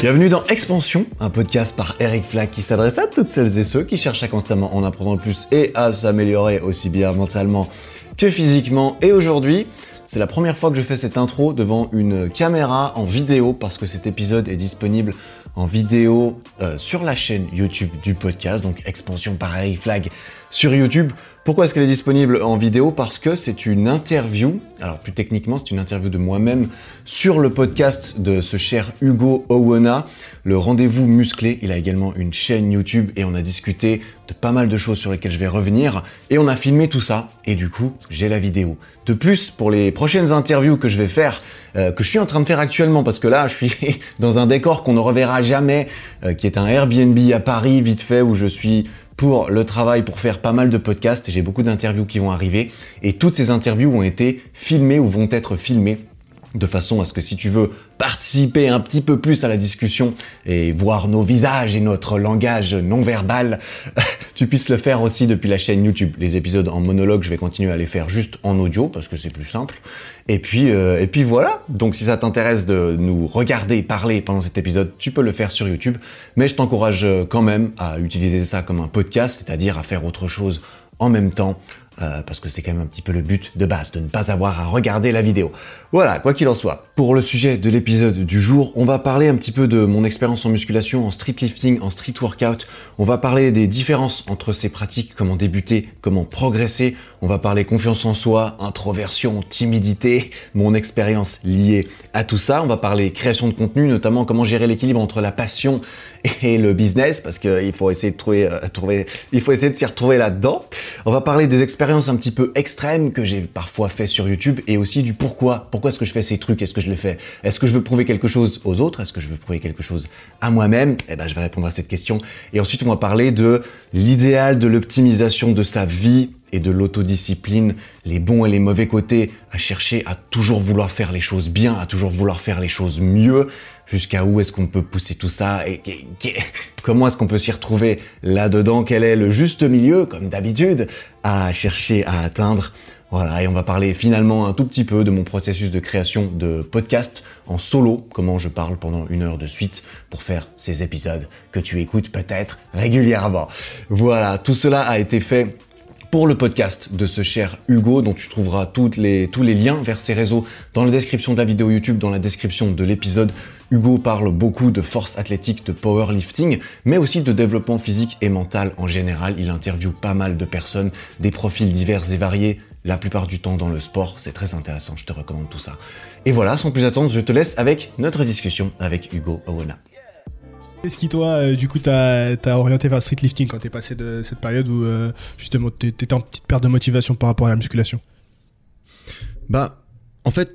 Bienvenue dans Expansion, un podcast par Eric Flack qui s'adresse à toutes celles et ceux qui cherchent à constamment en apprendre plus et à s'améliorer aussi bien mentalement que physiquement. Et aujourd'hui, c'est la première fois que je fais cette intro devant une caméra en vidéo parce que cet épisode est disponible en vidéo euh, sur la chaîne YouTube du podcast, donc Expansion par Eric Flag sur YouTube. Pourquoi est-ce qu'elle est disponible en vidéo? Parce que c'est une interview, alors plus techniquement c'est une interview de moi-même sur le podcast de ce cher Hugo Owena, le rendez-vous musclé. Il a également une chaîne YouTube et on a discuté de pas mal de choses sur lesquelles je vais revenir et on a filmé tout ça et du coup j'ai la vidéo. De plus, pour les prochaines interviews que je vais faire, euh, que je suis en train de faire actuellement, parce que là je suis dans un décor qu'on ne reverra jamais, euh, qui est un Airbnb à Paris vite fait où je suis pour le travail, pour faire pas mal de podcasts. J'ai beaucoup d'interviews qui vont arriver et toutes ces interviews ont été filmées ou vont être filmées de façon à ce que si tu veux participer un petit peu plus à la discussion et voir nos visages et notre langage non verbal, tu puisses le faire aussi depuis la chaîne YouTube. Les épisodes en monologue, je vais continuer à les faire juste en audio parce que c'est plus simple. Et puis, euh, et puis voilà. Donc si ça t'intéresse de nous regarder parler pendant cet épisode, tu peux le faire sur YouTube. Mais je t'encourage quand même à utiliser ça comme un podcast, c'est-à-dire à faire autre chose en même temps euh, parce que c'est quand même un petit peu le but de base, de ne pas avoir à regarder la vidéo. Voilà, quoi qu'il en soit. Pour le sujet de l'épisode du jour, on va parler un petit peu de mon expérience en musculation, en street lifting, en street workout. On va parler des différences entre ces pratiques, comment débuter, comment progresser. On va parler confiance en soi, introversion, timidité, mon expérience liée à tout ça. On va parler création de contenu, notamment comment gérer l'équilibre entre la passion et le business, parce qu'il faut essayer de trouver, euh, trouver il faut essayer de s'y retrouver là-dedans. On va parler des expériences un petit peu extrêmes que j'ai parfois fait sur YouTube et aussi du. Pourquoi est-ce que je fais ces trucs? Est-ce que je les fais? Est-ce que je veux prouver quelque chose aux autres? Est-ce que je veux prouver quelque chose à moi-même? Eh ben, je vais répondre à cette question. Et ensuite, on va parler de l'idéal de l'optimisation de sa vie et de l'autodiscipline, les bons et les mauvais côtés, à chercher à toujours vouloir faire les choses bien, à toujours vouloir faire les choses mieux, jusqu'à où est-ce qu'on peut pousser tout ça? Et comment est-ce qu'on peut s'y retrouver là-dedans, quel est le juste milieu, comme d'habitude, à chercher à atteindre? Voilà, et on va parler finalement un tout petit peu de mon processus de création de podcast en solo, comment je parle pendant une heure de suite pour faire ces épisodes que tu écoutes peut-être régulièrement. Voilà, tout cela a été fait pour le podcast de ce cher Hugo, dont tu trouveras toutes tous les liens vers ses réseaux dans la description de la vidéo YouTube, dans la description de l'épisode. Hugo parle beaucoup de force athlétique, de powerlifting, mais aussi de développement physique et mental en général. Il interviewe pas mal de personnes, des profils divers et variés, la plupart du temps dans le sport. C'est très intéressant, je te recommande tout ça. Et voilà, sans plus attendre, je te laisse avec notre discussion avec Hugo Owena. Est-ce qui toi, euh, du coup, t'as as orienté vers le street lifting quand t'es passé de cette période où euh, justement t'étais en petite perte de motivation par rapport à la musculation? Bah, en fait,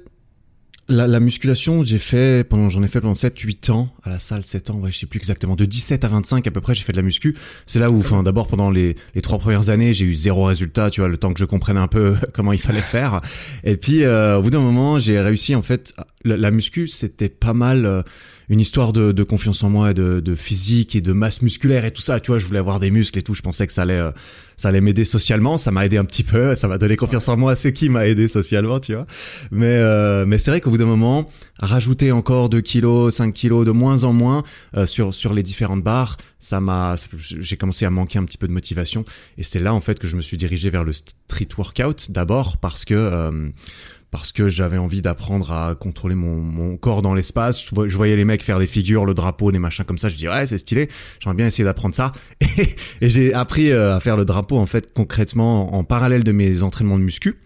la, la musculation, j'ai fait pendant, j'en ai fait pendant 7-8 ans à la salle, 7 ans, ouais, je sais plus exactement, de 17 à 25 à peu près, j'ai fait de la muscu. C'est là où, enfin, d'abord pendant les, les trois premières années, j'ai eu zéro résultat, tu vois, le temps que je comprenne un peu comment il fallait faire. Et puis, euh, au bout d'un moment, j'ai réussi en fait. La, muscu, c'était pas mal une histoire de, de, confiance en moi, et de, de, physique et de masse musculaire et tout ça. Tu vois, je voulais avoir des muscles et tout. Je pensais que ça allait, euh, ça allait m'aider socialement. Ça m'a aidé un petit peu. Ça m'a donné confiance en moi. C'est qui m'a aidé socialement, tu vois. Mais, euh, mais c'est vrai qu'au bout d'un moment, rajouter encore 2 kilos, 5 kilos de moins en moins euh, sur sur les différentes barres, ça m'a, j'ai commencé à manquer un petit peu de motivation. Et c'est là en fait que je me suis dirigé vers le street workout d'abord parce que euh, parce que j'avais envie d'apprendre à contrôler mon, mon corps dans l'espace. Je, voyais les mecs faire des figures, le drapeau, des machins comme ça. Je dis ouais, c'est stylé. J'aimerais bien essayer d'apprendre ça. Et, et j'ai appris euh, à faire le drapeau en fait concrètement en parallèle de mes entraînements de muscu.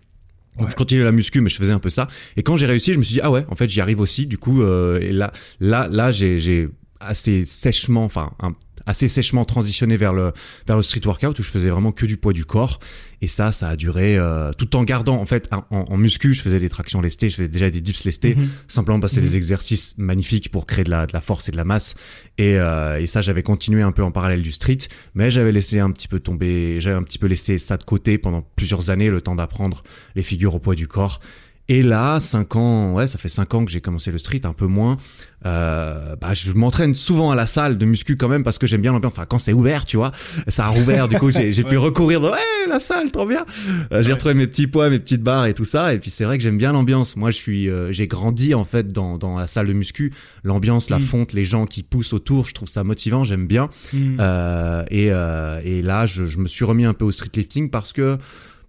Donc je continuais la muscu, mais je faisais un peu ça. Et quand j'ai réussi, je me suis dit ah ouais, en fait j'y arrive aussi. Du coup, euh, et là, là, là, j'ai assez sèchement, enfin un assez sèchement transitionné vers le vers le street workout où je faisais vraiment que du poids du corps et ça ça a duré euh, tout en gardant en fait en, en, muscu je faisais des tractions lestées je faisais déjà des dips lestés mm -hmm. simplement passer mm -hmm. des exercices magnifiques pour créer de la, de la force et de la masse et, euh, et ça j'avais continué un peu en parallèle du street mais j'avais laissé un petit peu tomber j'avais un petit peu laissé ça de côté pendant plusieurs années le temps d'apprendre les figures au poids du corps Et là, 5 ans, ouais, ça fait 5 ans que j'ai commencé le street, un peu moins. Euh, bah, je m'entraîne souvent à la salle de muscu quand même parce que j'aime bien l'ambiance. Enfin, quand c'est ouvert, tu vois, ça a rouvert. du coup, j'ai j'ai pu recourir dans la salle, trop bien. Euh, j'ai Ouais. retrouvé mes petits poids, mes petites barres et tout ça. Et puis c'est vrai que j'aime bien l'ambiance. Moi, je suis, euh, j'ai grandi en fait dans, dans la salle de muscu. L'ambiance, la Mm. fonte, les gens qui poussent autour, je trouve ça motivant. J'aime bien. Mm. Euh, et, euh, et là, je, je me suis remis un peu au street lifting parce que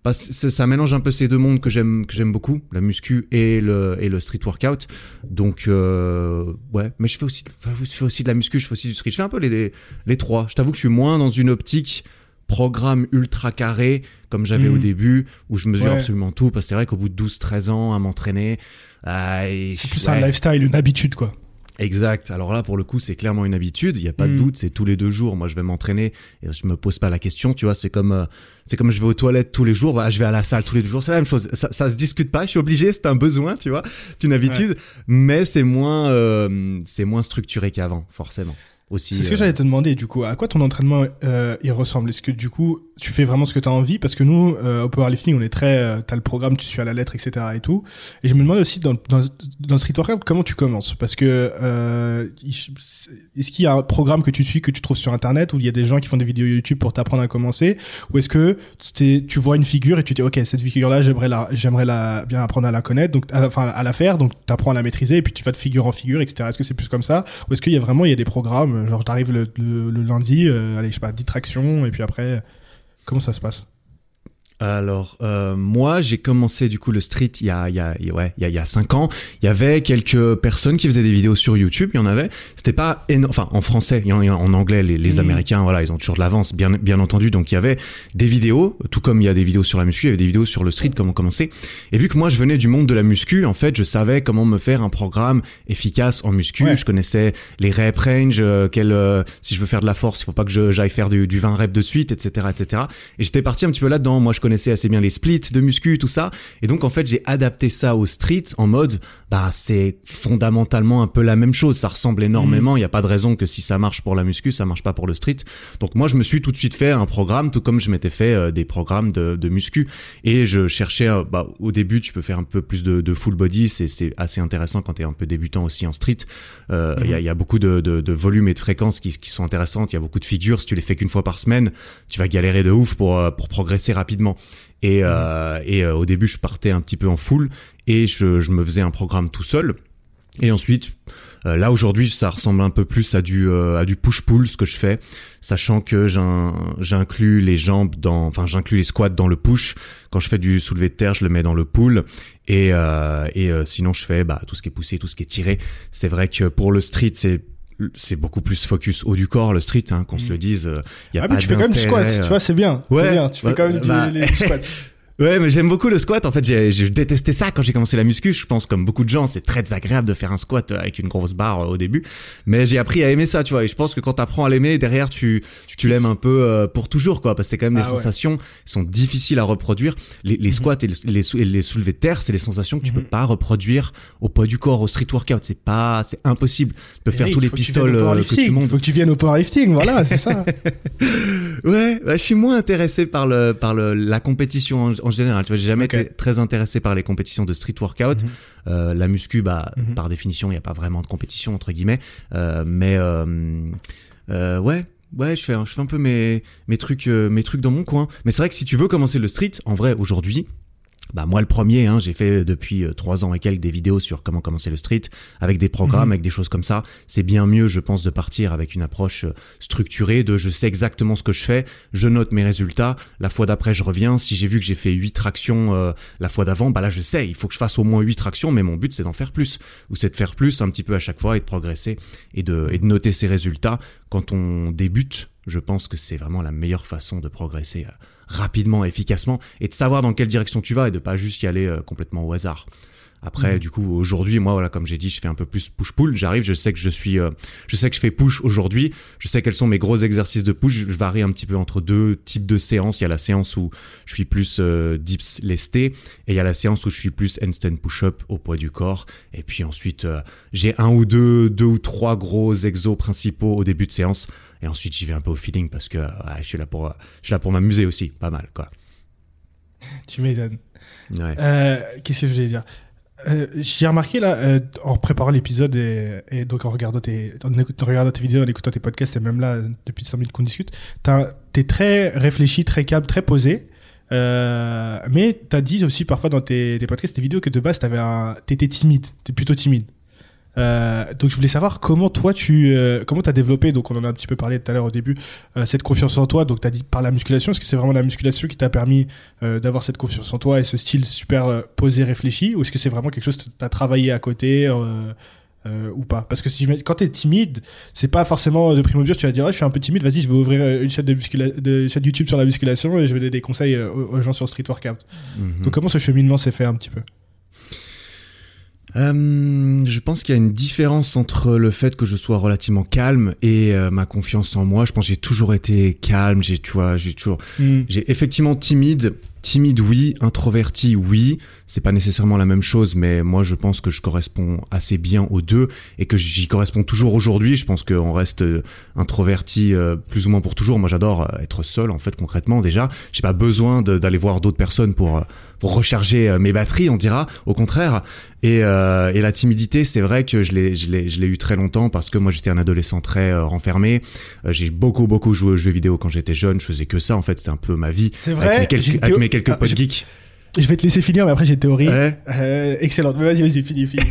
bah, ça mélange un peu ces deux mondes que j'aime que j'aime beaucoup, la muscu et le et le street workout. Donc euh, ouais, mais je fais aussi je fais aussi de la muscu, je fais aussi du street. Je fais un peu les les, les trois. Je t'avoue que je suis moins dans une optique programme ultra carré comme j'avais au début où je mesure Ouais. absolument tout parce que c'est vrai qu'au bout de 12 13 ans à m'entraîner euh, C'est plus ouais. un lifestyle, une habitude, quoi. Exact. Alors là, pour le coup, c'est clairement une habitude. Il n'y a pas de Mm. doute. C'est tous les deux jours. Moi, je vais m'entraîner et je me pose pas la question. Tu vois, c'est comme, euh, c'est comme je vais aux toilettes tous les jours. Bah, je vais à la salle tous les deux jours. C'est la même chose. Ça, ça se discute pas. Je suis obligé. C'est un besoin. Tu vois, c'est une habitude. Mais c'est moins, euh, c'est moins structuré qu'avant, forcément. Aussi. C'est ce que euh, j'allais te demander, du coup. À quoi ton entraînement euh, il ressemble? Est-ce que, du coup, tu fais vraiment ce que tu as envie? Parce que nous, euh, au powerlifting, on est très... Euh, t'as le programme, tu suis à la lettre, etc. et tout. Et je me demande aussi, dans, dans, dans le street workout, comment tu commences? Parce que... Euh, est-ce qu'il y a un programme que tu suis, que tu trouves sur Internet, où il y a des gens qui font des vidéos YouTube pour t'apprendre à commencer? Ou est-ce que c'était- tu vois une figure et tu dis, OK, cette figure-là, j'aimerais la, j'aimerais la, bien apprendre à la connaître, donc, à, enfin, à la faire, donc tu apprends à la maîtriser, et puis tu vas de figure en figure, etc. Est-ce que c'est plus comme ça? Ou est-ce qu'il y a vraiment il y a des programmes, genre t'arrives le, le, lundi, euh, allez, je sais pas, 10 tractions, et puis après, comment ça se passe? Alors euh, moi j'ai commencé du coup le street il y a il y a ouais il y a il y a cinq ans. Il y avait quelques personnes qui faisaient des vidéos sur YouTube. Il y en avait. C'était pas éno- enfin en français. Il y en, en- anglais les, les Mhm. Américains voilà ils ont toujours de l'avance bien bien entendu. Donc il y avait des vidéos tout comme il y a des vidéos sur la muscu. Il y avait des vidéos sur le street comment commencer. Et vu que moi je venais du monde de la muscu en fait je savais comment me faire un programme efficace en muscu. Ouais. Je connaissais les rep range. euh, quel euh, si je veux faire de la force il faut pas que j'aille faire du, du 20 reps de suite etc etc. Et j'étais parti un petit peu là-dedans. Moi, je connaissais assez bien les splits de muscu, tout ça. Et donc, en fait, j'ai adapté ça au street en mode, bah, c'est fondamentalement un peu la même chose. Ça ressemble énormément. Il n'y a pas de raison que si ça marche pour la muscu, ça marche pas pour le street. Donc, moi, je me suis tout de suite fait un programme, tout comme je m'étais fait euh, des programmes de, de muscu. Et je cherchais, euh, bah, au début, tu peux faire un peu plus de, de full body. C'est, assez intéressant quand tu es un peu débutant aussi en street. Euh, Il y, a, il y a beaucoup de, de, de volumes et de fréquences qui, qui sont intéressantes. Il y a beaucoup de figures. Si tu les fais qu'une fois par semaine, tu vas galérer de ouf pour, pour progresser rapidement. Et, euh, euh, au début, je partais un petit peu en full et je, me faisais un programme tout seul. Et ensuite, euh, là aujourd'hui, ça ressemble un peu plus à du du push-pull ce que je fais, sachant que j'in- j'inclus les jambes dans, enfin j'inclus les squats dans le push. Quand je fais du soulevé de terre, je le mets dans le pull. Et et sinon, je fais bah tout ce qui est poussé, tout ce qui est tiré. C'est vrai que pour le street, c'est c'est beaucoup plus focus haut du corps le street, hein, qu'on se le dise. Il y a Ah, pas mais tu fais quand même du squat, d'intérêt, tu vois, c'est bien. Ouais. bien. Tu fais Bah, quand même du, bah, les- du squat. Ouais, mais j'aime beaucoup le squat. En fait, j'ai détesté ça quand j'ai commencé la muscu. Je pense comme beaucoup de gens, c'est très désagréable de faire un squat euh, avec une grosse barre euh, au début. Mais j'ai appris à aimer ça, tu vois. Et je pense que quand t'apprends à l'aimer, derrière, tu tu l'aimes un peu euh, pour toujours, quoi. Parce que c'est quand même des Ah ouais. sensations qui sont difficiles à reproduire. Les, les squats et, le- les, et les soulevés de terre, c'est des sensations que tu Mhm. peux pas reproduire au poids du corps, au street workout. C'est pas, c'est impossible. Tu peux faire Eric, tous les que tu pistoles que powerlifting. tu montes. Faut que tu viennes au powerlifting, voilà, c'est ça. Ouais, bah, je suis moins intéressé par le par le la compétition en, en général. Tu vois, j'ai jamais été très intéressé par les compétitions de street workout. Mhm. Euh, la muscu, bah Mhm. par définition, il y a pas vraiment de compétition entre guillemets. Euh, mais euh, ouais. Ouais, je fais, un- je fais un peu mes, mes trucs, mes trucs dans mon coin. Mais c'est vrai que si tu veux commencer le street, en vrai, aujourd'hui, bah moi le premier, hein, j'ai fait depuis euh, trois ans et quelques des vidéos sur comment commencer le street, avec des programmes, Mhm. avec des choses comme ça. C'est bien mieux, je pense, de partir avec une approche euh, structurée, de je sais exactement ce que je fais, je note mes résultats. La fois d'après, je reviens. Si j'ai vu que j'ai fait huit tractions euh, la fois d'avant, bah là je sais, il faut que je fasse au moins huit tractions, mais mon but c'est d'en faire plus, ou c'est de faire plus un petit peu à chaque fois et de progresser et de, et de noter ses résultats. Quand on débute, je pense que c'est vraiment la meilleure façon de progresser euh, rapidement, efficacement, et de savoir dans quelle direction tu vas et de pas juste y aller euh, complètement au hasard. Après, Mhm. du coup, aujourd'hui, moi, voilà, comme j'ai dit, je fais un peu plus push-pull. J'arrive, je sais que je suis, euh, je sais que je fais push aujourd'hui. Je sais quels sont mes gros exercices de push. Je varie un petit peu entre deux types de séances. Il y a la séance où je suis plus euh, dips lesté et il y a la séance où je suis plus handstand push-up au poids du corps. Et puis ensuite, euh, j'ai un ou deux, deux ou trois gros exos principaux au début de séance. Et ensuite, j'y vais un peu au feeling parce que ouais, je suis là pour, je suis là pour m'amuser aussi, pas mal, quoi. tu m'étonnes. Ouais. Euh, Qu'est-ce que je voulais dire? Euh, J'ai remarqué là, euh, en préparant l'épisode et, et donc en regardant tes, en, en regardant tes vidéos, en écoutant tes podcasts et même là, depuis 5 minutes qu'on discute, t'es très réfléchi, très calme, très posé. Euh, mais t'as dit aussi parfois dans tes, tes podcasts, tes vidéos que de base t'avais un, t'étais timide, t'es plutôt timide. Euh, donc je voulais savoir comment toi tu, euh, comment t'as développé, donc on en a un petit peu parlé tout à l'heure au début, euh, cette confiance en toi. Donc t'as dit par la musculation, est-ce que c'est vraiment la musculation qui t'a permis euh, d'avoir cette confiance en toi et ce style super posé, réfléchi, ou est-ce que c'est vraiment quelque chose que t'as travaillé à côté ou pas? Parce que si je mets- quand t'es timide, c'est pas forcément de prime abord, tu vas dire, Ah, je suis un peu timide, vas-y, je vais ouvrir une chaîne de, muscula- de une chaîne YouTube sur la musculation et je vais donner des conseils aux, aux gens sur Street Workout. Mhm. Donc comment ce cheminement s'est fait un petit peu? Euh, je pense qu'il y a une différence entre le fait que je sois relativement calme et euh, ma confiance en moi. Je pense que j'ai toujours été calme, j'ai tu vois, j'ai toujours Hmm. j'ai effectivement timide, timide oui, introverti oui, c'est pas nécessairement la même chose mais moi je pense que je corresponds assez bien aux deux et que j'y corresponds toujours aujourd'hui, je pense qu'on reste euh, introverti euh, plus ou moins pour toujours. Moi j'adore euh, être seul en fait concrètement déjà, j'ai pas besoin d'aller voir d'autres personnes pour euh, pour recharger mes batteries, on dira, au contraire. Et, euh, et la timidité, c'est vrai que je l'ai, je l'ai, je l'ai eu très longtemps parce que moi j'étais un adolescent très euh, renfermé. J'ai beaucoup beaucoup joué aux jeux vidéo quand j'étais jeune. Je faisais que ça en fait. C'était un peu ma vie. C'est Avec vrai mes quelques, avec théo- quelques Ah, potes je- geeks. Je vais te laisser finir, mais après j'ai théorie. Ouais. Euh, excellente. Mais Vas-y, vas-y, finis, finis.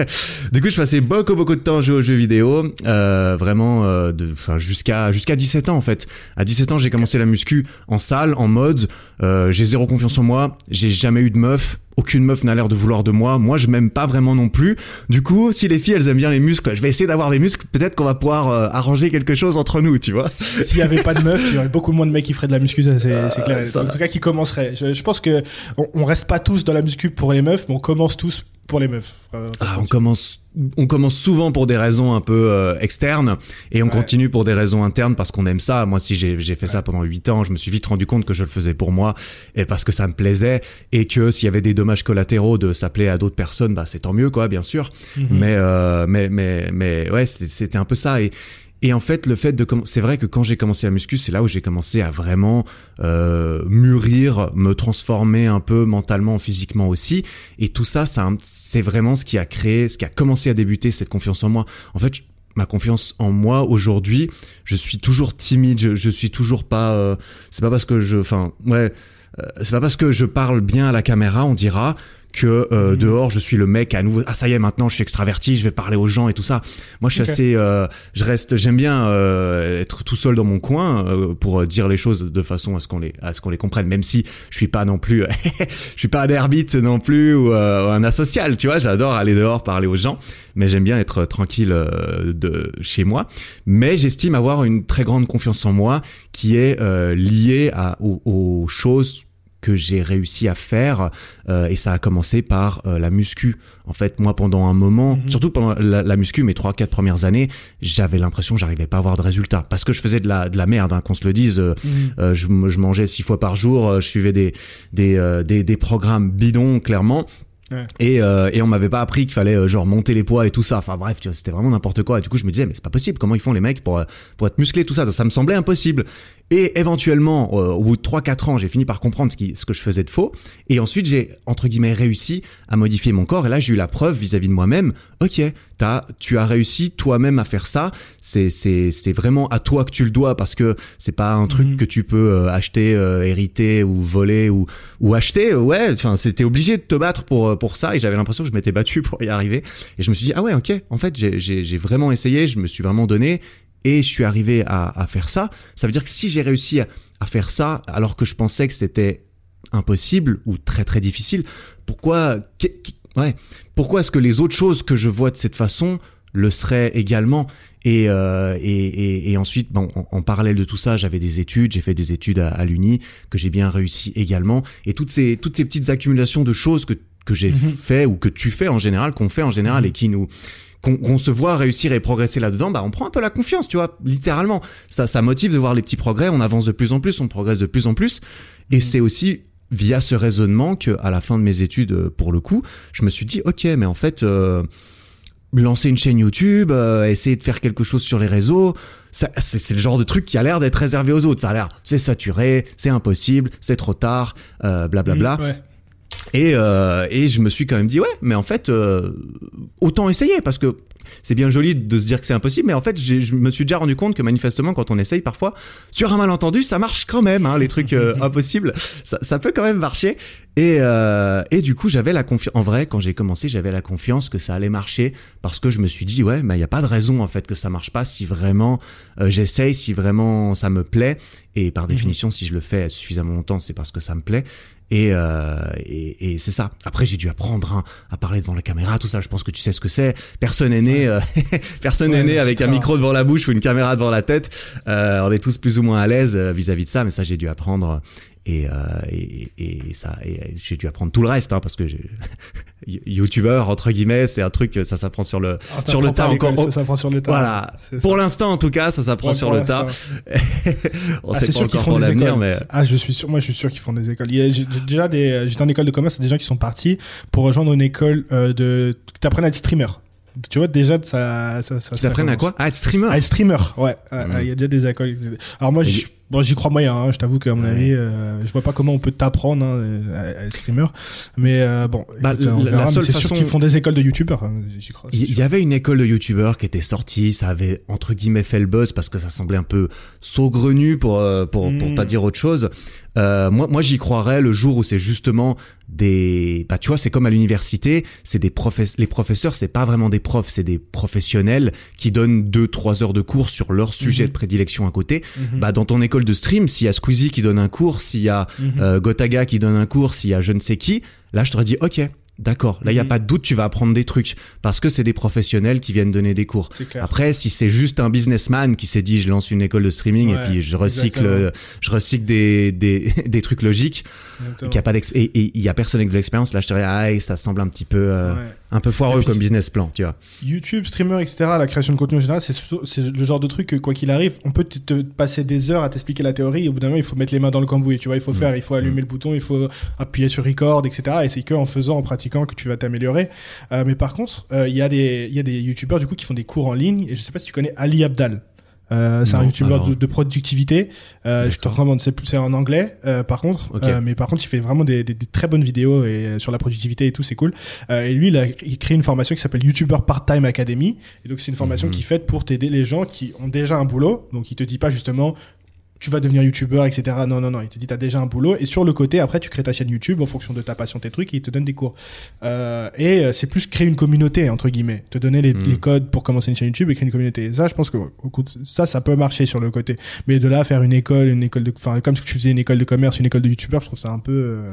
Du coup, je passais beaucoup beaucoup de temps à jouer aux jeux vidéo, euh, vraiment, euh, de, enfin jusqu'à jusqu'à 17 ans en fait. À 17 ans, j'ai commencé la muscu en salle, en mode. J'ai zéro confiance en moi. J'ai jamais eu de meuf. Aucune meuf n'a l'air de vouloir de moi. Moi, je m'aime pas vraiment non plus. Du coup, si les filles elles aiment bien les muscles, je vais essayer d'avoir des muscles. Peut-être qu'on va pouvoir euh, arranger quelque chose entre nous, tu vois. S'il y avait pas de meufs, il y aurait beaucoup moins de mecs qui feraient de la muscu, ça c'est clair. Euh, ça- En tout cas, qui commenceraient. Je, je pense que on, on reste pas tous dans la muscu pour les meufs, mais on commence tous pour les meufs. Ah, on commence, on commence souvent pour des raisons un peu euh, externes et on Ouais. continue pour des raisons internes parce qu'on aime ça. Moi, si j'ai fait ça pendant 8 ans, je me suis vite rendu compte que je le faisais pour moi et parce que ça me plaisait et que s'il y avait des dommages collatéraux de s'appeler à d'autres personnes, bah c'est tant mieux quoi, bien sûr. Mhm. Mais euh, mais mais mais ouais, c'était c'était un peu ça et et en fait, le fait de c'est vrai que quand j'ai commencé la muscu, c'est là où j'ai commencé à vraiment euh, mûrir, me transformer un peu mentalement, physiquement aussi. Et tout ça, c'est vraiment ce qui a créé, ce qui a commencé à débuter cette confiance en moi. En fait, ma confiance en moi aujourd'hui, je suis toujours timide, je, je suis toujours pas. euh, c'est pas parce que je, enfin, ouais, euh, c'est pas parce que je parle bien à la caméra, on dira que euh, Mhm. dehors je suis le mec à nouveau ah ça y est maintenant je suis extraverti je vais parler aux gens et tout ça. Moi je suis assez euh, je reste j'aime bien euh, être tout seul dans mon coin euh, pour euh, dire les choses de façon à ce qu'on les à ce qu'on les comprenne même si je suis pas non plus je suis pas un ermite non plus ou, euh, un asocial tu vois. J'adore aller dehors parler aux gens mais j'aime bien être tranquille euh, de chez moi. Mais j'estime avoir une très grande confiance en moi qui est euh, liée à, aux, aux choses que j'ai réussi à faire euh, et ça a commencé par euh, la muscu. En fait, moi pendant un moment, Mhm. surtout pendant la, la muscu, mes trois quatre premières années, j'avais l'impression que j'arrivais pas à avoir de résultats parce que je faisais de la de la merde, hein, qu'on se le dise. euh, Mhm. je, mangeais six fois par jour, je suivais des des, des des programmes bidons clairement. Ouais. Et, euh, et on m'avait pas appris qu'il fallait euh, genre monter les poids et tout ça. Enfin bref, c'était vraiment n'importe quoi. Et du coup, je me disais mais c'est pas possible. Comment ils font les mecs pour pour être musclés tout ça? Ça me semblait impossible. Et éventuellement, euh, au bout de 3-4 ans, j'ai fini par comprendre ce, qui, ce que je faisais de faux. Et ensuite, j'ai, entre guillemets, réussi à modifier mon corps. Et là, j'ai eu la preuve vis-à-vis de moi-même. Ok, t'as, tu as réussi toi-même à faire ça. C'est, c'est, c'est vraiment à toi que tu le dois parce que c'est pas un truc Mhm. que tu peux euh, acheter, euh, hériter ou voler ou, ou acheter. Ouais, enfin, c'était obligé de te battre pour, euh, pour ça. Et j'avais l'impression que je m'étais battu pour y arriver. Et je me suis dit, ah ouais, ok, en fait, j'ai, j'ai, j'ai vraiment essayé, je me suis vraiment donné et je suis arrivé à, à faire ça. Ça veut dire que si j'ai réussi à, à faire ça alors que je pensais que c'était impossible ou très très difficile, pourquoi, ouais, pourquoi est-ce que les autres choses que je vois de cette façon le seraient également? Et, euh, et, et, et ensuite, bon, en, en parallèle de tout ça, j'avais des études, j'ai fait des études à, à l'Uni que j'ai bien réussi également. Et toutes ces, toutes ces petites accumulations de choses que, que j'ai Mhm. fait ou que tu fais en général, qu'on fait en général Mhm. et qui nous, qu'on se voit réussir et progresser là-dedans, bah on prend un peu la confiance, tu vois, littéralement. Ça, ça motive de voir les petits progrès, on avance de plus en plus, on progresse de plus en plus. Et Mhm. c'est aussi via ce raisonnement que, à la fin de mes études, euh, pour le coup, je me suis dit, ok, mais en fait, euh, lancer une chaîne YouTube, euh, essayer de faire quelque chose sur les réseaux, c'est, le genre de truc qui a l'air d'être réservé aux autres. Ça a l'air, c'est saturé, c'est impossible, c'est trop tard, euh, blablabla. Mhm, ouais. Et, euh, et je me suis quand même dit ouais, mais en fait euh, autant essayer parce que c'est bien joli de se dire que c'est impossible, mais en fait, je me suis déjà rendu compte que manifestement, quand on essaye parfois, sur un malentendu, ça marche quand même, hein, les trucs euh, impossibles, ça, ça, peut quand même marcher. Et, euh, et du coup, j'avais la confiance. En vrai, quand j'ai commencé, j'avais la confiance que ça allait marcher parce que je me suis dit, ouais, mais il n'y a pas de raison en fait que ça marche pas si vraiment euh, j'essaye, si vraiment ça me plaît. Et par mhm. définition, si je le fais suffisamment longtemps, c'est parce que ça me plaît. Et, euh, et, et c'est ça. Après, j'ai dû apprendre hein, à parler devant la caméra, tout ça. Je pense que tu sais ce que c'est. Personne n'est né, euh, personne n'est né avec un micro devant la bouche ou une caméra devant la tête. Euh, on est tous plus ou moins à l'aise euh, vis-à-vis de ça, mais ça, j'ai dû apprendre. Et, euh, et, et, ça, et j'ai dû apprendre tout le reste, hein, parce que youtubeur entre guillemets, c'est un truc ça s'apprend sur le ah, sur le tas encore. Ça s'apprend sur le tas. Voilà. Pour l'instant, en tout cas, ça s'apprend sur le tas. On ah, sait pas encore pour l'avenir, mais ah, je suis sûr, moi, je suis sûr qu'ils font des écoles. J'ai déjà des, j'étais en école de commerce, des gens qui sont partis pour rejoindre une école euh, de, t'apprennent à être streamer tu vois déjà ça ça ça, ça à quoi? À être streamer? À être streamer ouais mm. il y a déjà des écoles alors moi je Bon, j'y crois moyen, hein, je t'avoue qu'à mon avis, euh, je vois pas comment on peut t'apprendre hein, à, être streamer. Mais euh, bon, bah, c'est sûr qu'ils font des écoles de youtubeurs, hein. Il y, avait une école de youtubeurs qui était sortie, ça avait entre guillemets fait le buzz parce que ça semblait un peu saugrenu pour euh, pour, pour pas hmm. dire autre chose. Euh, moi, moi j'y croirais le jour où c'est justement des, bah tu vois, c'est comme à l'université, c'est des professeurs, les professeurs, c'est pas vraiment des profs, c'est des professionnels qui donnent deux trois heures de cours sur leur sujet mhm. de prédilection à côté. Mhm. Bah dans ton école de stream, s'il y a Squeezie qui donne un cours, s'il y a mhm. euh, Gotaga qui donne un cours, s'il y a je ne sais qui, là je t'aurais dit ok, D'accord, là il y a mhm. pas de doute, tu vas apprendre des trucs parce que c'est des professionnels qui viennent donner des cours. Après, si c'est juste un businessman qui s'est dit je lance une école de streaming et puis je recycle, je recycle des, des, des trucs logiques, qui a pas et il y a personne avec de l'expérience, là je te dirais ah ça semble un petit peu euh, un peu foireux comme business plan, tu vois. YouTube, streamer, etc. La création de contenu en général, c'est le genre de truc que quoi qu'il arrive, on peut te passer des heures à t'expliquer la théorie. Et au bout d'un moment, il faut mettre les mains dans le cambouis, tu vois. Il faut mm. faire, il faut allumer mm. le bouton, il faut appuyer sur record, etc. Et c'est que en faisant, en pratiquant que tu vas t'améliorer. Euh, mais par contre, euh, il y a des il y a des youtubeurs du coup qui font des cours en ligne et je sais pas si tu connais Ali Abdal. Euh, c'est un youtubeur de, productivité. Euh, je te recommande, c'est en anglais euh, par contre, euh, mais par contre il fait vraiment des, des, des, très bonnes vidéos et euh, sur la productivité et tout, c'est cool. et lui, il a il créé une formation qui s'appelle YouTuber Part-Time Academy. Et donc c'est une formation mhm. qui est faite pour t'aider les gens qui ont déjà un boulot. Donc il te dit pas justement tu vas devenir youtubeur, etc. Non, non, non. Il te dit, t'as déjà un boulot. Et sur le côté, après, tu crées ta chaîne YouTube en fonction de ta passion, tes trucs, et il te donne des cours. Euh, et euh, c'est plus créer une communauté, entre guillemets. Te donner les, hmm. les, codes pour commencer une chaîne YouTube et créer une communauté. ça, je pense que, ça, ça peut marcher sur le côté. Mais de là, faire une école, une école de, enfin, comme si tu faisais une école de commerce, une école de youtubeur, je trouve ça un peu, euh,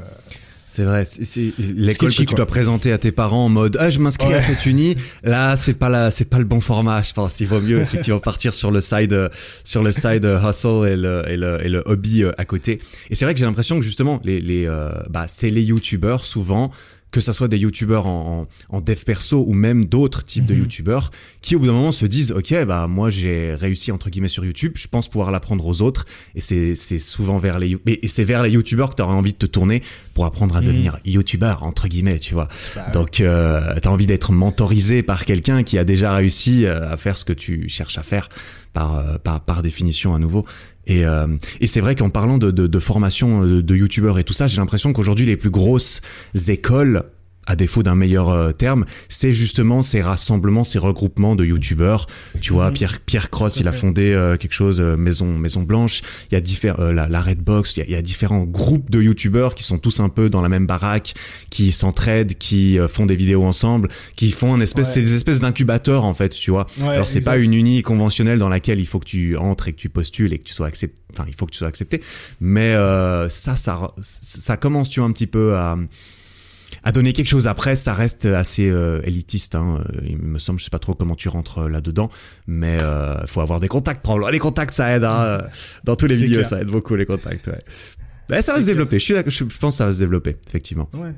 c'est vrai, c'est l'école que tu dois présenter à tes parents en mode ah je m'inscris à cette uni. Là c'est pas la c'est pas le bon format. Je pense il vaut mieux effectivement partir sur le side sur le side hustle et le et le, et le hobby euh, à côté. Et c'est vrai que j'ai l'impression que justement les les euh, bah c'est les youtubeurs souvent que ça soit des youtubeurs en, en, dev perso ou même d'autres types de mhm. youtubeurs qui au bout d'un moment se disent ok bah moi j'ai réussi entre guillemets sur YouTube je pense pouvoir l'apprendre aux autres et c'est c'est souvent vers les et c'est vers les youtubeurs que tu auras envie de te tourner pour apprendre à mhm. devenir youtubeur entre guillemets tu vois donc euh, tu as envie d'être mentorisé par quelqu'un qui a déjà réussi euh, à faire ce que tu cherches à faire par euh, par, par définition à nouveau et, euh, et c'est vrai qu'en parlant de, formation de, de youtubeurs et tout ça, j'ai l'impression qu'aujourd'hui les plus grosses écoles à défaut d'un meilleur euh, terme, c'est justement ces rassemblements, ces regroupements de youtubeurs. Tu vois, mhm. Pierre Pierre Cross, il a fondé euh, quelque chose, euh, Maison Maison Blanche. Il y a différents, la, la, Redbox. Il y, a, il y a différents groupes de youtubeurs qui sont tous un peu dans la même baraque, qui s'entraident, qui font des vidéos ensemble, qui font une espèce, c'est des espèces d'incubateurs en fait, tu vois. Alors c'est pas une uni conventionnelle dans laquelle il faut que tu entres et que tu postules et que tu sois accepté. Enfin, il faut que tu sois accepté. Mais ça, ça, ça commence, tu vois, un petit peu à à donner quelque chose. Après, ça reste assez euh, élitiste. Hein. Euh, il me semble, je sais pas trop comment tu rentres euh, là-dedans, mais il faut avoir des contacts. Probablement. Les contacts, ça aide. Hein. Dans tous les vidéos, ça aide beaucoup les contacts. Ouais. ça va se développer. Je suis je pense que ça va se développer, effectivement. Ouais.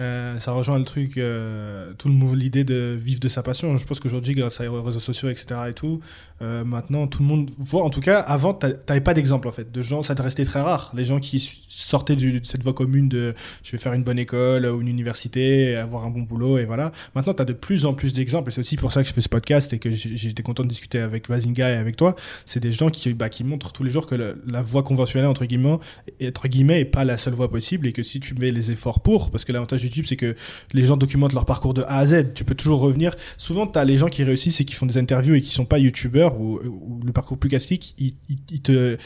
Euh, ça rejoint le truc, euh, tout le mouvement, l'idée de vivre de sa passion. Je pense qu'aujourd'hui, grâce aux réseaux sociaux, etc. et tout, euh, maintenant tout le monde voit. En tout cas, avant, t'avais pas d'exemple en fait de gens. Ça te restait très rare. Les gens qui sortaient du, de cette voie commune de je vais faire une bonne école ou une université, avoir un bon boulot et voilà. Maintenant, t'as de plus en plus d'exemples. Et c'est aussi pour ça que je fais ce podcast et que j'étais content de discuter avec Bazinga et avec toi. C'est des gens qui, bah, qui montrent tous les jours que la voie conventionnelle entre guillemets, entre guillemets, est pas la seule voie possible et que si tu mets les efforts pour, parce que l'avantage YouTube, c'est que les gens documentent leur parcours de A à Z. Tu peux toujours revenir. Souvent, tu as les gens qui réussissent et qui font des interviews et qui sont pas youtubeurs ou, le parcours plus classique, ils, te,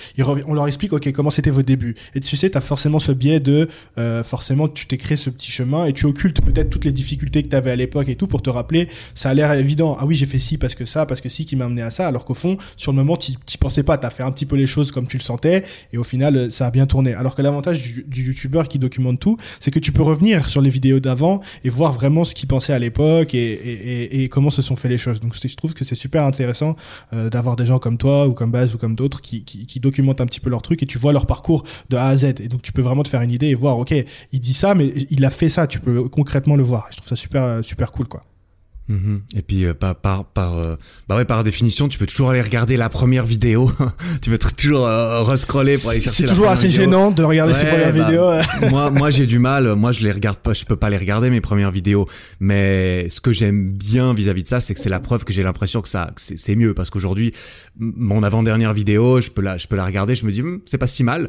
on leur explique, OK, comment c'était vos débuts. Et tu sais, tu as forcément ce biais de, euh, forcément, tu t'es créé ce petit chemin et tu occultes peut-être toutes les difficultés que tu avais à l'époque et tout pour te rappeler. Ça a l'air évident. Ah oui, j'ai fait ci parce que ça, parce que si qui m'a amené à ça. Alors qu'au fond, sur le moment, tu pensais pas. Tu as fait un petit peu les choses comme tu le sentais et au final, ça a bien tourné. Alors que l'avantage du youtubeur qui documente tout, c'est que tu peux revenir sur les vidéos d'avant et voir vraiment ce qu'ils pensaient à l'époque et, et, comment se sont fait les choses. Donc je trouve que c'est super intéressant euh, d'avoir des gens comme toi ou comme Baz ou comme d'autres qui, qui, qui, documentent un petit peu leur truc et tu vois leur parcours de A à Z. Et donc tu peux vraiment te faire une idée et voir, ok, il dit ça, mais il a fait ça. Tu peux concrètement le voir. Je trouve ça super super cool, quoi. Mhm. Et puis euh, par par par euh, bah ouais par définition tu peux toujours aller regarder la première vidéo. Tu peux toujours euh, rescroller pour aller chercher c'est toujours assez gênant de regarder ces premières bah, vidéos moi moi j'ai du mal. Moi je les regarde pas je peux pas les regarder mes premières vidéos. Mais ce que j'aime bien vis-à-vis de ça c'est que c'est la preuve que j'ai l'impression que ça c'est mieux. Parce qu'aujourd'hui mon avant dernière vidéo je peux la je peux la regarder je me dis hm, c'est pas si mal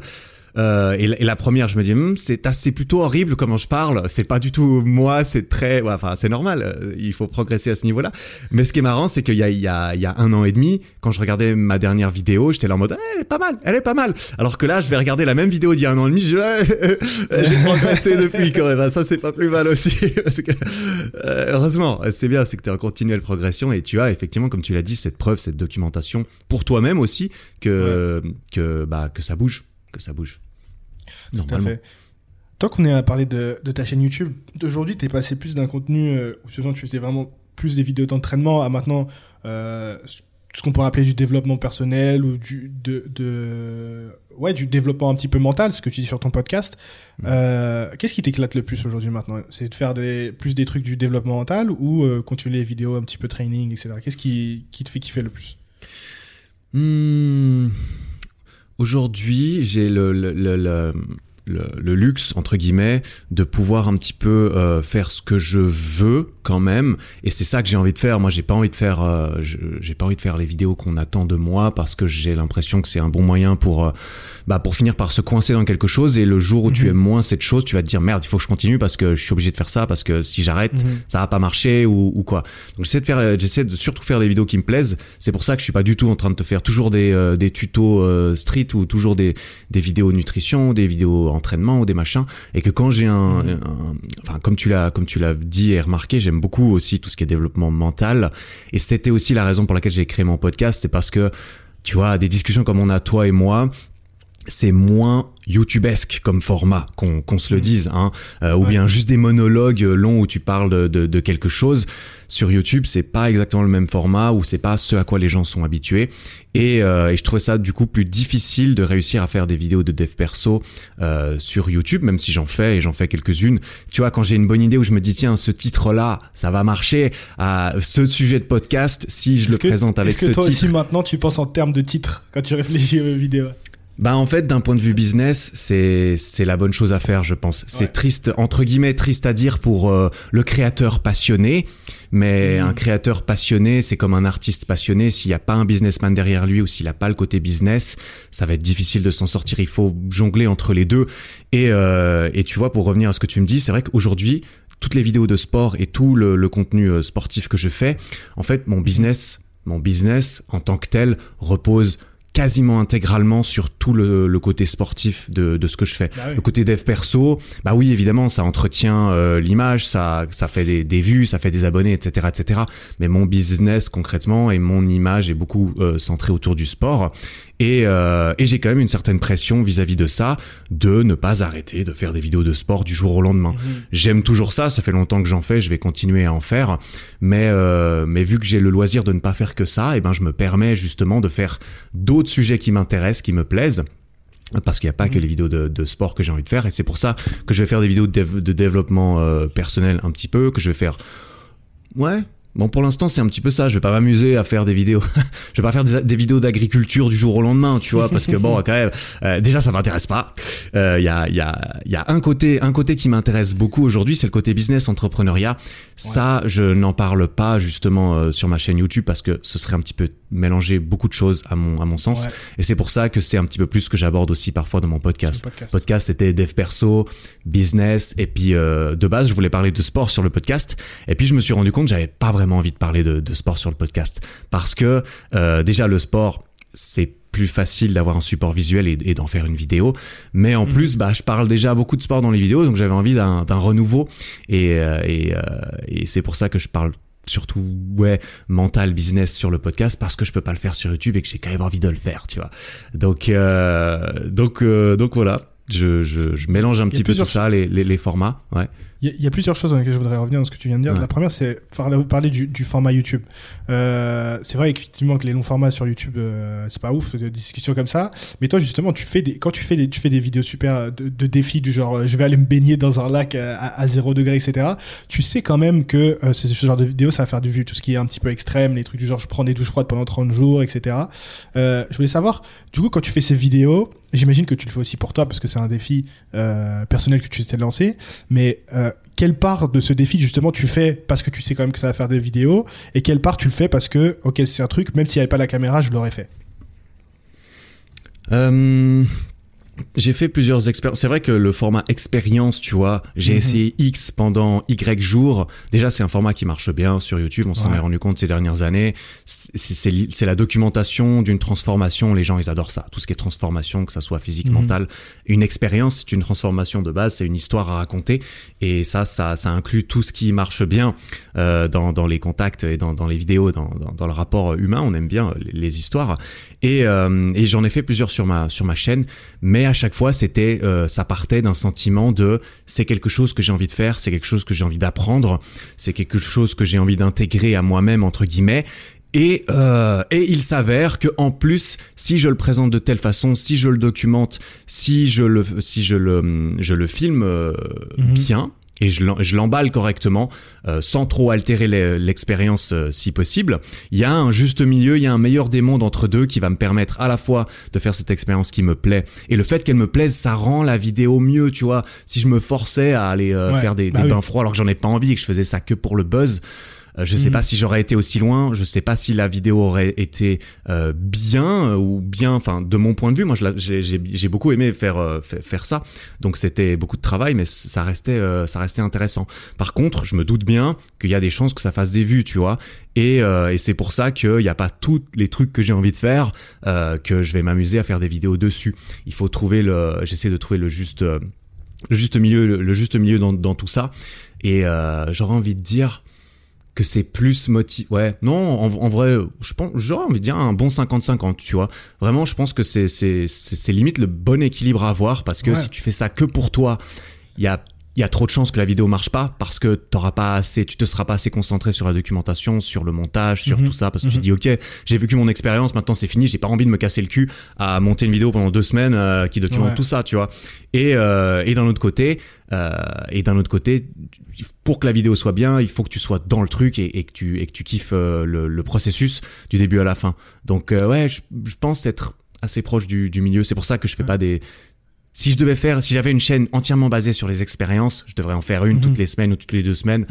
euh, et, la, première, je me dis, hm, c'est assez plutôt horrible comment je parle. C'est pas du tout moi. C'est très, ouais, enfin, c'est normal. Euh, il faut progresser à ce niveau-là. Mais ce qui est marrant, c'est qu'il y a, il y a, il y a un an et demi, quand je regardais ma dernière vidéo, j'étais là en mode, eh, elle est pas mal, elle est pas mal. Alors que là, je vais regarder la même vidéo d'il y a un an et demi, je j'ai progressé depuis quand même. Ah, ça, c'est pas plus mal aussi. Parce que, euh, heureusement, c'est bien, c'est que tu es en continuelle progression et tu as effectivement, comme tu l'as dit, cette preuve, cette documentation pour toi-même aussi que, que, bah, que ça bouge que ça bouge. Normalement. Tout à fait. Tant qu'on est à parler de, ta chaîne YouTube, d'aujourd'hui, tu es passé plus d'un contenu euh, où souvent tu faisais vraiment plus des vidéos d'entraînement à maintenant euh, ce qu'on pourrait appeler du développement personnel ou du de, de ouais du développement un petit peu mental, ce que tu dis sur ton podcast. Mm. Euh, Qu'est-ce qui t'éclate le plus aujourd'hui maintenant? C'est de faire des plus des trucs du développement mental ou euh, continuer les vidéos un petit peu training, etc. Qu'est-ce qui, qui te fait kiffer le plus? Hmm. Aujourd'hui, j'ai le, le, le, luxe entre guillemets de pouvoir un petit peu euh, faire ce que je veux quand même et c'est ça que j'ai envie de faire moi j'ai pas envie de faire euh, j'ai pas envie de faire les vidéos qu'on attend de moi parce que j'ai l'impression que c'est un bon moyen pour euh, bah pour finir par se coincer dans quelque chose et le jour où tu mhm. aimes moins cette chose tu vas te dire merde il faut que je continue parce que je suis obligé de faire ça parce que si j'arrête mhm. ça va pas marcher ou, ou quoi donc j'essaie de faire j'essaie de surtout faire des vidéos qui me plaisent c'est pour ça que je suis pas du tout en train de te faire toujours des, des tutos street ou toujours des, des vidéos nutrition des vidéos entraînement ou des machins et que quand j'ai un, mmh. enfin comme tu l'as comme tu l'as dit et remarqué beaucoup aussi tout ce qui est développement mental. Et c'était aussi la raison pour laquelle j'ai créé mon podcast c'est parce que tu vois des discussions comme on a toi et moi c'est moins youtubesque comme format, qu'on se le mmh. dise, hein, euh, ou bien juste des monologues longs où tu parles de, de, de quelque chose. Sur YouTube, c'est pas exactement le même format, ou c'est pas ce à quoi les gens sont habitués. Et, euh, et, je trouvais ça du coup plus difficile de réussir à faire des vidéos de dev perso euh, sur YouTube, même si j'en fais et j'en fais quelques-unes. Tu vois, quand j'ai une bonne idée où je me dis tiens ce titre-là, ça va marcher à ce sujet de podcast si je le présente avec ce titre. Est-ce que toi aussi maintenant tu penses en termes de titre quand tu réfléchis aux vidéos? Bah en fait, d'un point de vue business, c'est c'est la bonne chose à faire, je pense. C'est triste entre guillemets triste à dire pour euh, le créateur passionné, mais mmh. un créateur passionné, c'est comme un artiste passionné. S'il n'y a pas un businessman derrière lui ou s'il n'a pas le côté business, ça va être difficile de s'en sortir. Il faut jongler entre les deux. Et euh, et tu vois, pour revenir à ce que tu me dis, c'est vrai qu'aujourd'hui, toutes les vidéos de sport et tout le, le contenu euh, sportif que je fais, en fait, mon business, mon business en tant que tel repose quasiment intégralement sur tout le, le côté sportif de, de, ce que je fais. Bah le côté dev perso, bah oui évidemment ça entretient euh, l'image, ça ça fait des, des, vues, ça fait des abonnés, etc. etc. Mais mon business concrètement et mon image est beaucoup euh, centré autour du sport et, euh, et j'ai quand même une certaine pression vis-à-vis de ça, de ne pas arrêter de faire des vidéos de sport du jour au lendemain. Mhm. J'aime toujours ça, ça fait longtemps que j'en fais, je vais continuer à en faire, mais euh, mais vu que j'ai le loisir de ne pas faire que ça, et eh ben je me permets justement de faire d'autres sujets qui m'intéressent, qui me plaisent parce qu'il n'y a pas que les vidéos de, de sport que j'ai envie de faire et c'est pour ça que je vais faire des vidéos de développement euh, personnel un petit peu que je vais faire ouais bon pour l'instant c'est un petit peu ça je vais pas m'amuser à faire des vidéos je vais pas faire des, des vidéos d'agriculture du jour au lendemain tu vois parce que bon quand même euh, déjà ça m'intéresse pas Euh, il y a il y a il y a un côté un côté qui m'intéresse beaucoup aujourd'hui c'est le côté business entrepreneuriat ça je n'en parle pas justement euh, sur ma chaîne YouTube parce que ce serait un petit peu mélanger beaucoup de choses à mon à mon sens Ouais. et c'est pour ça que c'est un petit peu plus ce que j'aborde aussi parfois dans mon podcast. Podcast. Podcast, c'était dev perso, business, et puis euh, de base, je voulais parler de sport sur le podcast. Et puis je me suis rendu compte j'avais pas vraiment envie de parler de, de sport sur le podcast. Parce que euh, déjà le sport, c'est plus facile d'avoir un support visuel et, et d'en faire une vidéo. Mais en plus, bah, je parle déjà beaucoup de sport dans les vidéos, donc j'avais envie d'un renouveau. Et, euh, et, euh, et c'est pour ça que je parle surtout ouais mental business sur le podcast parce que je peux pas le faire sur YouTube et que j'ai quand même envie de le faire tu vois. Donc donc donc voilà. Je, je, je mélange un petit peu tout ça les, les, les formats ouais Il y, a- il y a plusieurs choses dans lesquelles je voudrais revenir dans ce que tu viens de dire. Ouais. La première, c'est parler, du, du format YouTube. Euh, c'est vrai effectivement que les longs formats sur YouTube, euh, c'est pas ouf de discussions comme ça. Mais toi, justement, tu fais des, quand tu fais des, tu fais des vidéos super de, de défis du genre, euh, je vais aller me baigner dans un lac euh, à, à 0 degré, etc. Tu sais quand même que euh, ce genre de vidéo, ça va faire du vue. Tout ce qui est un petit peu extrême, les trucs du genre, je prends des douches froides pendant 30 jours, etc. Euh, je voulais savoir, du coup, quand tu fais ces vidéos, j'imagine que tu le fais aussi pour toi parce que c'est un défi euh, personnel que tu t'es lancé. Mais euh, quelle part de ce défi justement tu fais parce que tu sais quand même que ça va faire des vidéos et quelle part tu le fais parce que ok c'est un truc même s'il n'y avait pas la caméra je l'aurais fait? Euh, j'ai fait plusieurs expériences. C'est vrai que le format expérience, tu vois, j'ai Mhm. essayé X pendant Y jours. Déjà, c'est un format qui marche bien sur YouTube. On s'en Ouais. est rendu compte ces dernières années. C'est- la documentation d'une transformation. Les gens, ils adorent ça. Tout ce qui est transformation, que ça soit physique, Mhm. mentale. Une expérience, c'est une transformation de base. C'est une histoire à raconter. Et ça, ça, ça inclut tout ce qui marche bien euh, dans, dans les contacts et dans, dans les vidéos, dans, dans, dans le rapport humain. On aime bien les, les histoires. Et, euh, et j'en ai fait plusieurs sur ma sur ma chaîne, mais à chaque fois c'était euh, ça partait d'un sentiment de c'est quelque chose que j'ai envie de faire, c'est quelque chose que j'ai envie d'apprendre, c'est quelque chose que j'ai envie d'intégrer à moi-même entre guillemets. Et, euh, et il s'avère que en plus, si je le présente de telle façon, si je le documente, si je le si je le je le filme euh, Mhm. bien et je l'em- je l'emballe correctement, euh, sans trop altérer l'e- l'expérience euh, si possible, il y a un juste milieu, il y a un meilleur des mondes entre deux qui va me permettre à la fois de faire cette expérience qui me plaît et le fait qu'elle me plaise, ça rend la vidéo mieux, tu vois. Si je me forçais à aller euh, Ouais, faire des, bah des oui. bains froids alors que j'en ai pas envie et que je faisais ça que pour le buzz, je sais Mhm. pas si j'aurais été aussi loin, je sais pas si la vidéo aurait été euh, bien euh, ou bien, enfin de mon point de vue, moi j'ai beaucoup aimé faire euh, fa- faire ça, donc c'était beaucoup de travail, mais ça restait euh, ça restait intéressant. Par contre, je me doute bien qu'il y a des chances que ça fasse des vues, tu vois, et, euh, et c'est pour ça qu'il n'y a pas tous les trucs que j'ai envie de faire euh, que je vais m'amuser à faire des vidéos dessus. Il faut trouver le, j'essaie de trouver le juste euh, le juste milieu, le, juste milieu dans, dans tout ça, et euh, j'aurais envie de dire que c'est plus motivé. Ouais, non, en, en vrai, je pense, j'aurais envie de dire un bon 50-50, tu vois. Vraiment, je pense que c'est, c'est, c'est, limite le bon équilibre à avoir parce que Ouais. si tu fais ça que pour toi, il y a, il y a trop de chances que la vidéo marche pas parce que t'auras pas assez, tu te seras pas assez concentré sur la documentation, sur le montage, sur Mhm. tout ça parce que tu Mhm. te dis, ok, j'ai vécu mon expérience, maintenant c'est fini, j'ai pas envie de me casser le cul à monter une vidéo pendant deux semaines euh, qui documente Ouais. tout ça, tu vois. Et, euh, et d'un autre côté, euh, et d'un autre côté, pour que la vidéo soit bien, il faut que tu sois dans le truc et, et que tu et que tu kiffes le, le processus du début à la fin. Donc ouais, je, je pense être assez proche du, du milieu. C'est pour ça que je fais Ouais. pas des. Si je devais faire, si j'avais une chaîne entièrement basée sur les expériences, je devrais en faire une Mhm. toutes les semaines ou toutes les deux semaines.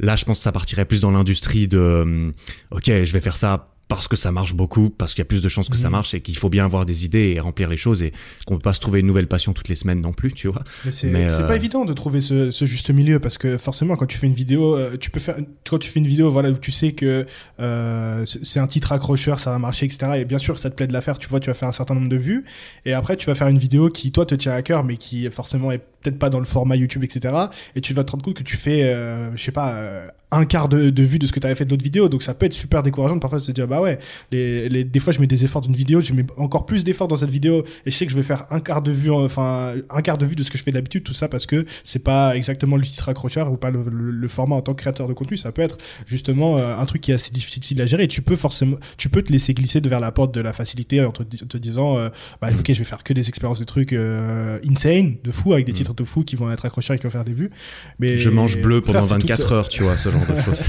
Là, je pense que ça partirait plus dans l'industrie de, euh, ok, je vais faire ça parce que ça marche beaucoup, parce qu'il y a plus de chances que ça Mhm. marche et qu'il faut bien avoir des idées et remplir les choses et qu'on peut pas se trouver une nouvelle passion toutes les semaines non plus, tu vois. Mais c'est c'est euh, pas évident de trouver ce, ce juste milieu parce que forcément quand tu fais une vidéo, euh, tu peux faire quand tu fais une vidéo voilà où tu sais que euh, c'est c'est un titre accrocheur, ça va marcher, etc. Et bien sûr ça te plaît de la faire, tu vois, tu vas faire un certain nombre de vues et après tu vas faire une vidéo qui toi te tient à cœur mais qui forcément est peut-être pas dans le format YouTube, etc. Et tu vas te rendre compte que tu fais, euh, je sais pas, euh, un quart de, de vue de ce que tu avais fait de l'autre vidéo. Donc ça peut être super décourageant de parfois se dire, bah ouais, les, les, des fois je mets des efforts d'une vidéo, je mets encore plus d'efforts dans cette vidéo et je sais que je vais faire un quart de vue, enfin, un quart de vue de ce que je fais d'habitude, tout ça parce que c'est pas exactement le titre accrocheur ou pas le, le, format en tant que créateur de contenu. Ça peut être justement euh, un truc qui est assez difficile à gérer et tu peux forcément, tu peux te laisser glisser vers la porte de la facilité en te, te disant, euh, bah ok, je vais faire que des expériences de trucs euh, insane, de fou, avec des mm. Titres de fou qui vont être accrocheurs et qui vont faire des vues. Mais je mange bleu pendant 24 heures, tu vois, ce genre de choses.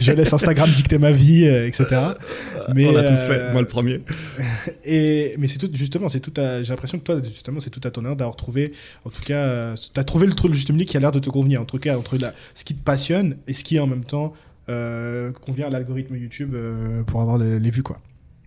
je laisse Instagram dicter ma vie, euh, etc. Mais, On a tous fait, euh, moi le premier. Et, mais c'est tout, justement, c'est tout j'ai l'impression que toi, justement, c'est tout à ton honneur d'avoir trouvé, en tout cas, euh, t'as trouvé le, le juste qui a l'air de te convenir, en tout cas, entre la, ce qui te passionne et ce qui, en même temps, euh, convient à l'algorithme YouTube pour avoir les, les vues, quoi.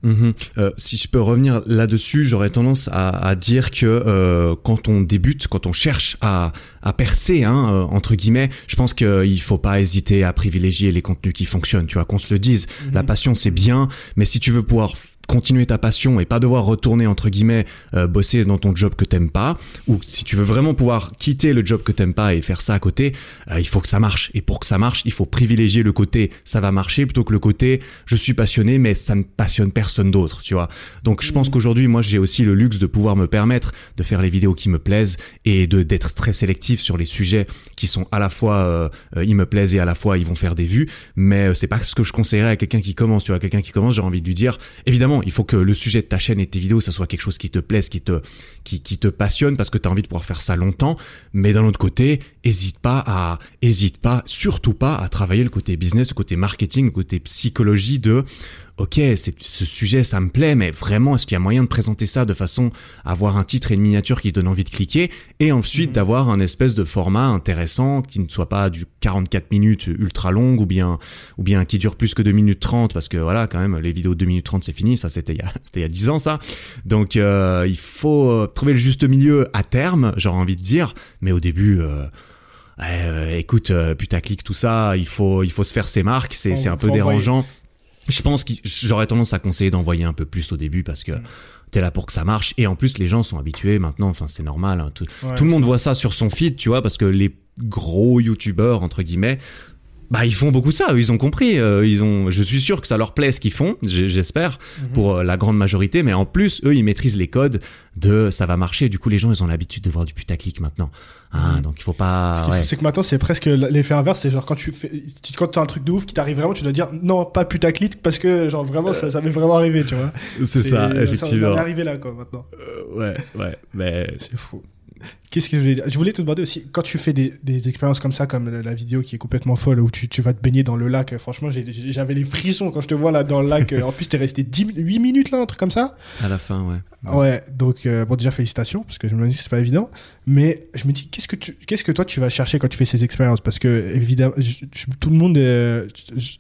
Mhm. Euh, si je peux revenir là-dessus, j'aurais tendance à, à, dire que euh, quand on débute, quand on cherche à, à percer, hein, euh, entre guillemets, je pense qu'il faut pas hésiter à privilégier les contenus qui fonctionnent. Tu vois, qu'on se le dise. La mhm. passion, c'est bien, mais si tu veux pouvoir continuer ta passion et pas devoir retourner entre guillemets euh, bosser dans ton job que t'aimes pas ou si tu veux vraiment pouvoir quitter le job que t'aimes pas et faire ça à côté euh, il faut que ça marche. Et pour que ça marche il faut privilégier le côté ça va marcher plutôt que le côté je suis passionné mais ça ne passionne personne d'autre tu vois. Donc je pense mmh. qu'aujourd'hui moi j'ai aussi le luxe de pouvoir me permettre de faire les vidéos qui me plaisent et de d'être très sélectif sur les sujets qui sont à la fois euh, ils me plaisent et à la fois ils vont faire des vues. Mais c'est pas ce que je conseillerais à quelqu'un qui commence tu vois. Quelqu'un qui commence j'ai envie de lui dire évidemment il faut que le sujet de ta chaîne et tes vidéos, ça soit quelque chose qui te plaise, qui te, qui, te passionne parce que tu as envie de pouvoir faire ça longtemps. Mais d'un autre côté, hésite pas à, hésite pas, surtout pas à travailler le côté business, le côté marketing, le côté psychologie de ok, ce sujet, ça me plaît, mais vraiment, est-ce qu'il y a moyen de présenter ça de façon à avoir un titre et une miniature qui donne envie de cliquer, et ensuite mhm. d'avoir un espèce de format intéressant qui ne soit pas du 44 minutes ultra long, ou bien, ou bien qui dure plus que 2 minutes 30, parce que voilà, quand même, les vidéos de 2 minutes 30, c'est fini, ça c'était il, y a, il y a 10 ans, ça. Donc, euh, il faut euh, trouver le juste milieu à terme, j'aurais envie de dire, mais au début... Euh, euh écoute, putaclic, tout ça, il faut, il faut se faire ses marques, c'est, c'est un peu dérangeant. Je pense que j'aurais tendance à conseiller d'envoyer un peu plus au début parce que mm. t'es là pour que ça marche. Et en plus, les gens sont habitués maintenant. Enfin, c'est normal. Hein, tout, tout le monde voit ça sur son feed, tu vois, parce que les gros youtubeurs entre guillemets bah ils font beaucoup ça, ils ont compris, euh, ils ont je suis sûr que ça leur plaît ce qu'ils font, j'espère mhm. pour euh, la grande majorité mais en plus eux ils maîtrisent les codes de ça va marcher, du coup les gens ils ont l'habitude de voir du putaclic maintenant. Ah, donc il faut pas Ce c'est que maintenant c'est presque l'effet inverse, c'est genre quand tu fais quand tu as un truc de ouf qui t'arrive vraiment, tu dois dire non, pas putaclic parce que genre vraiment ça ça m'est vraiment arrivé, tu vois. C'est ça, effectivement. Ça, on arrivé là quoi maintenant. Euh, ouais, ouais, mais c'est fou. Qu'est-ce que je voulais dire? Je voulais te demander aussi, quand tu fais des, des, expériences comme ça, comme la vidéo qui est complètement folle, où tu, tu vas te baigner dans le lac, franchement, j'avais les frissons quand je te vois là dans le lac. en plus, t'es resté 10, 8 minutes là, un truc comme ça? À la fin, ouais. Ouais, donc, euh, bon, déjà, félicitations, parce que je me dis que c'est pas évident. Mais je me dis, qu'est-ce que, tu, qu'est-ce que toi, tu vas chercher quand tu fais ces expériences? Parce que, évidemment, tout le monde euh,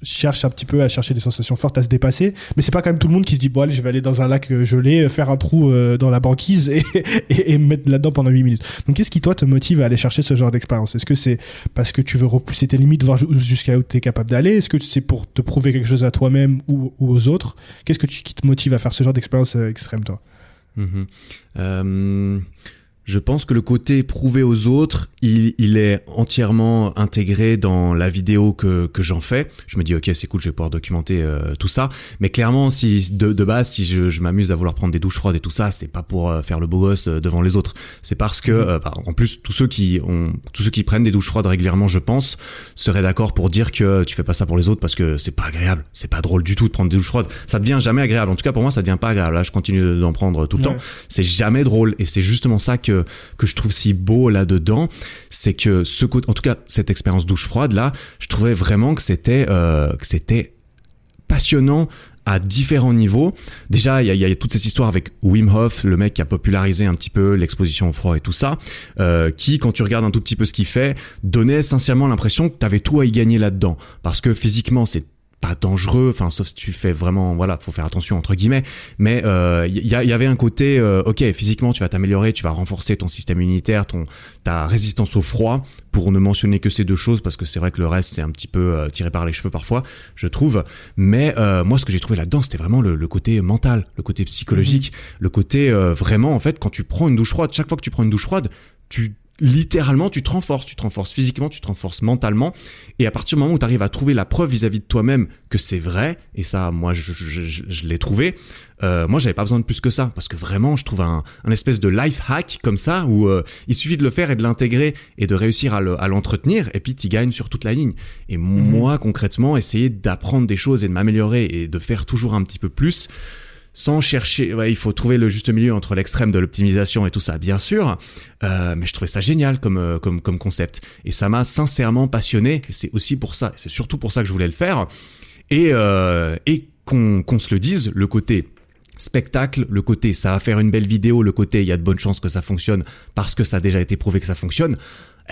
cherche un petit peu à chercher des sensations fortes, à se dépasser. Mais c'est pas quand même tout le monde qui se dit, bon, allez, je vais aller dans un lac gelé, faire un trou euh, dans la banquise et, et, et me mettre là-dedans pendant 8 minutes. Donc qu'est-ce qui toi te motive à aller chercher ce genre d'expérience? Est-ce que c'est parce que tu veux repousser tes limites, voir jusqu'à où tu es capable d'aller? Est-ce que c'est pour te prouver quelque chose à toi-même ou, aux autres? Qu'est-ce que tu, qui te motive à faire ce genre d'expérience euh, extrême toi? Euh, je pense que le côté prouvé aux autres, il, il, est entièrement intégré dans la vidéo que, que j'en fais. Je me dis ok c'est cool, je vais pouvoir documenter euh, tout ça. Mais clairement, si de, de base, si je, je m'amuse à vouloir prendre des douches froides et tout ça, c'est pas pour euh, faire le beau gosse euh, devant les autres. C'est parce que, mhm. bah, en plus, tous ceux qui ont, tous ceux qui prennent des douches froides régulièrement, je pense, seraient d'accord pour dire que tu fais pas ça pour les autres parce que c'est pas agréable, c'est pas drôle du tout de prendre des douches froides. Ça devient jamais agréable. En tout cas pour moi, ça devient pas agréable. Là, je continue d'en prendre tout le temps. C'est jamais drôle et c'est justement ça que que, je trouve si beau là-dedans, c'est que ce en tout cas cette expérience douche froide là, je trouvais vraiment que c'était euh, que c'était passionnant à différents niveaux. Déjà, il y a, toute cette histoire avec Wim Hof, le mec qui a popularisé un petit peu l'exposition au froid et tout ça, euh, qui, quand tu regardes un tout petit peu ce qu'il fait, donnait sincèrement l'impression que tu avais tout à y gagner là-dedans. Parce que physiquement, c'est pas dangereux, enfin sauf si tu fais vraiment, voilà, faut faire attention entre guillemets. Mais il euh, y, y, avait un côté, euh, ok, physiquement tu vas t'améliorer, tu vas renforcer ton système immunitaire, ton ta résistance au froid, pour ne mentionner que ces deux choses parce que c'est vrai que le reste c'est un petit peu euh, tiré par les cheveux parfois, je trouve. Mais moi ce que j'ai trouvé là-dedans c'était vraiment le, le, côté mental, le côté psychologique, mhm. le côté vraiment en fait quand tu prends une douche froide, chaque fois que tu prends une douche froide, tu littéralement, tu te renforces, tu te renforces physiquement, tu te renforces mentalement, et à partir du moment où tu arrives à trouver la preuve vis-à-vis de toi-même que c'est vrai, et ça, moi, je, je, je, je l'ai trouvé, euh, moi, j'avais pas besoin de plus que ça, parce que vraiment, je trouve un, un espèce de life hack comme ça, où euh, il suffit de le faire et de l'intégrer, et de réussir à l'entretenir, et puis tu gagnes sur toute la ligne. Et Mhm. moi, concrètement, essayer d'apprendre des choses et de m'améliorer, et de faire toujours un petit peu plus, sans chercher, ouais, il faut trouver le juste milieu entre l'extrême de l'optimisation et tout ça, bien sûr. Euh, mais je trouvais ça génial comme euh, comme comme concept et ça m'a sincèrement passionné. C'est aussi pour ça, c'est surtout pour ça que je voulais le faire. Et euh, et qu'on qu'on se le dise, le côté spectacle, le côté ça va faire une belle vidéo, le côté il y a de bonnes chances que ça fonctionne parce que ça a déjà été prouvé que ça fonctionne.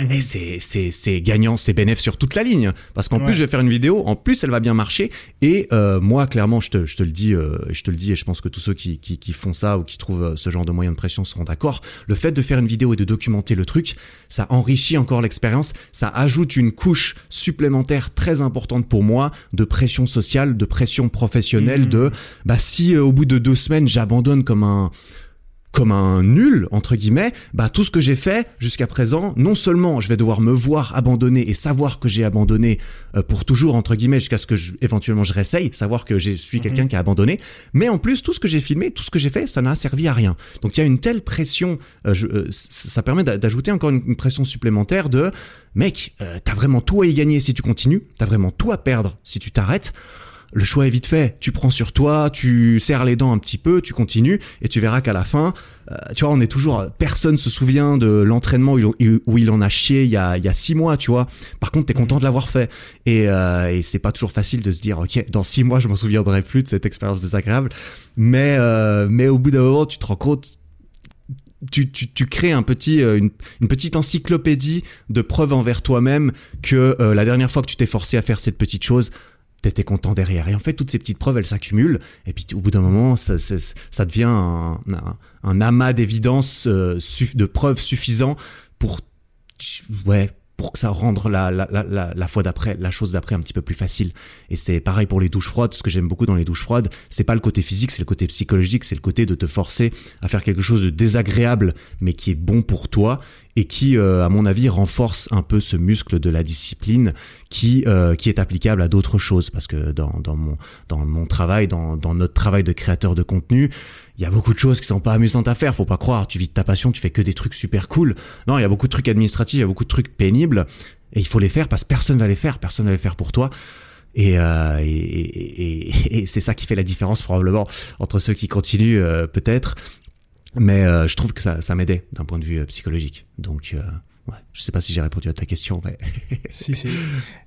Et c'est c'est c'est gagnant, c'est bénéf sur toute la ligne. Parce qu'en Ouais. plus je vais faire une vidéo, en plus elle va bien marcher. Et euh, moi clairement je te je te le dis euh, je te le dis et je pense que tous ceux qui qui qui font ça ou qui trouvent euh, ce genre de moyen de pression seront d'accord, le fait de faire une vidéo et de documenter le truc, ça enrichit encore l'expérience, ça ajoute une couche supplémentaire très importante pour moi de pression sociale, de pression professionnelle Mhm. de bah si euh, au bout de deux semaines j'abandonne comme un comme un nul entre guillemets, bah tout ce que j'ai fait jusqu'à présent, non seulement je vais devoir me voir abandonner et savoir que j'ai abandonné euh, pour toujours entre guillemets jusqu'à ce que je, éventuellement je réessaye, savoir que je suis quelqu'un qui a abandonné, mais en plus tout ce que j'ai filmé, tout ce que j'ai fait, ça n'a servi à rien. Donc il y a une telle pression, euh, je- euh, ça permet d'a- d'ajouter encore une, une pression supplémentaire de mec, euh, t'as vraiment tout à y gagner si tu continues, t'as vraiment tout à perdre si tu t'arrêtes le choix est vite fait. Tu prends sur toi, tu serres les dents un petit peu, tu continues, et tu verras qu'à la fin, euh, tu vois, on est toujours. Personne se souvient de l'entraînement où il- en a chié il y a, six mois, tu vois. Par contre, t'es content de l'avoir fait, et, euh, et c'est pas toujours facile de se dire, ok, dans six mois, je m'en souviendrai plus de cette expérience désagréable. Mais, euh, mais au bout d'un moment, tu te rends compte. Tu, tu, tu crées un petit, euh, une, petite encyclopédie de preuves envers toi-même que euh, la dernière fois que tu t'es forcé à faire cette petite chose, t'étais content derrière. Et en fait, toutes ces petites preuves, elles s'accumulent. Et puis, au bout d'un moment, ça, ça, devient un, un, amas d'évidence, euh, de preuves suffisant pour, ouais, pour que ça rende la, la, la, la fois d'après, la chose d'après un petit peu plus facile. Et c'est pareil pour les douches froides. Ce que j'aime beaucoup dans les douches froides, c'est pas le côté physique, c'est le côté psychologique, c'est le côté de te forcer à faire quelque chose de désagréable, mais qui est bon pour toi et qui, euh, à mon avis, renforce un peu ce muscle de la discipline qui euh, qui est applicable à d'autres choses. Parce que dans, dans mon dans mon travail, dans, dans notre travail de créateur de contenu, il y a beaucoup de choses qui sont pas amusantes à faire. Faut pas croire. Tu vis de ta passion, tu fais que des trucs super cool. Non, il y a beaucoup de trucs administratifs, il y a beaucoup de trucs pénibles, et il faut les faire parce que personne va les faire. Personne va les faire pour toi. Et, euh, et, et, et- c'est ça qui fait la différence probablement entre ceux qui continuent euh, peut-être. Mais euh, je trouve que ça, ça m'aidait d'un point de vue euh, psychologique. Donc, euh, ouais, je sais pas si j'ai répondu à ta question, mais Si, si.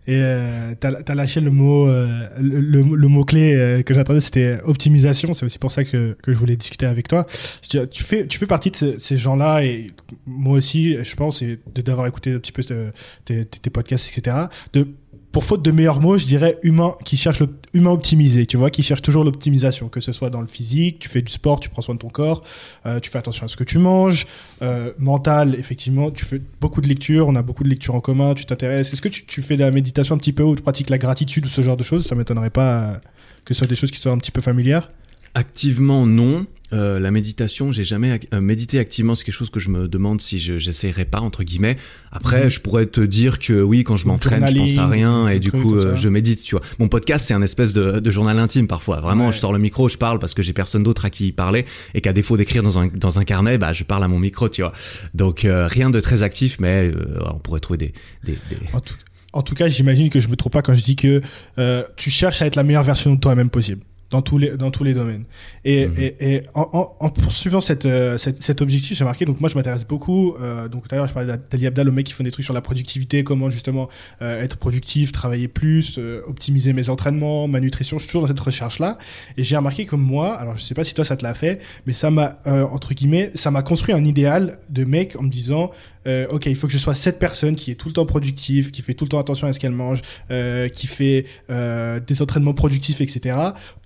Et euh, t'as as lâché le mot, euh, le, le, mot clé euh, que j'attendais, c'était optimisation. C'est aussi pour ça que, que je voulais discuter avec toi. Je dis, tu fais, tu fais partie de ce- ces gens-là et moi aussi, je pense, et d'avoir écouté un petit peu tes, tes, tes podcasts, etc. De pour faute de meilleurs mots, je dirais humain qui cherche le humain optimisé, tu vois, qui cherche toujours l'optimisation, que ce soit dans le physique, tu fais du sport, tu prends soin de ton corps, euh, tu fais attention à ce que tu manges, euh, mental, effectivement, tu fais beaucoup de lectures, on a beaucoup de lectures en commun, tu t'intéresses. Est-ce que tu, tu fais de la méditation un petit peu ou tu pratiques la gratitude ou ce genre de choses? Ça m'étonnerait pas euh, que ce soit des choses qui soient un petit peu familières. Activement, non. Euh, la méditation, j'ai jamais ac- euh, médité activement. C'est quelque chose que je me demande si je j'essayerais pas entre guillemets. Après, Mhm. je pourrais te dire que oui, quand je m'entraîne, je pense à rien et du coup, euh, je médite. Tu vois, mon podcast, c'est un espèce de, de journal intime parfois. Vraiment, Ouais. je sors le micro, je parle parce que j'ai personne d'autre à qui parler et qu'à défaut d'écrire dans un dans un carnet, bah je parle à mon micro, tu vois. Donc euh, rien de très actif, mais euh, on pourrait trouver des des, des... En tout, en tout cas, j'imagine que je me trompe pas quand je dis que euh, tu cherches à être la meilleure version de toi-même possible dans tous les dans tous les domaines. Et, Mhm. et, et en, en, en poursuivant cette, euh, cette, cet objectif, j'ai marqué. Donc moi, je m'intéresse beaucoup. Euh, donc tout à l'heure, je parlais d'Ali Abdal, le mec qui font des trucs sur la productivité, comment justement euh, être productif, travailler plus, euh, optimiser mes entraînements, ma nutrition. Je suis toujours dans cette recherche là. Et j'ai remarqué que moi, alors je sais pas si toi ça te l'a fait, mais ça m'a entre guillemets, ça m'a construit un idéal de mec en me disant euh, ok, il faut que je sois cette personne qui est tout le temps productive, qui fait tout le temps attention à ce qu'elle mange, euh, qui fait euh, des entraînements productifs, etc.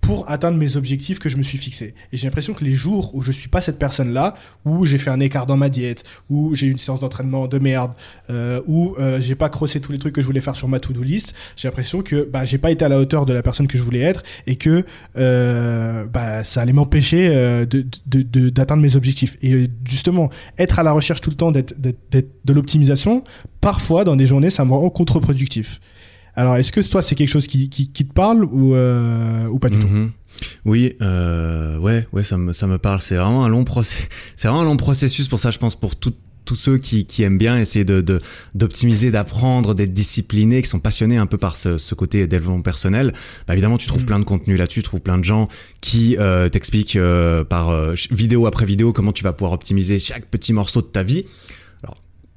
Pour atteindre mes objectifs que je me suis fixés. Et j'ai l'impression que les jours où je suis pas cette personne-là, où j'ai fait un écart dans ma diète, où j'ai eu une séance d'entraînement de merde, euh, où euh, j'ai pas crossé tous les trucs que je voulais faire sur ma to-do list, j'ai l'impression que bah, j'ai pas été à la hauteur de la personne que je voulais être et que euh, bah, ça allait m'empêcher euh, de, de, d'atteindre mes objectifs. Et justement, être à la recherche tout le temps d'être de l'optimisation, parfois dans des journées, ça me rend contre-productif. Alors, est-ce que toi, c'est quelque chose qui, qui, qui te parle ou, euh, ou pas du tout Mhm. Oui, euh, ouais, ouais, ça me, ça me parle. C'est vraiment un long procès. C'est vraiment un long processus pour ça, je pense, pour tout, tous ceux qui, qui aiment bien essayer de, de d'optimiser, d'apprendre, d'être disciplinés, qui sont passionnés un peu par ce, ce côté développement personnel. Bah, évidemment, tu trouves Mhm. plein de contenu là-dessus, tu trouves plein de gens qui euh, t'expliquent euh, par euh, vidéo après vidéo comment tu vas pouvoir optimiser chaque petit morceau de ta vie.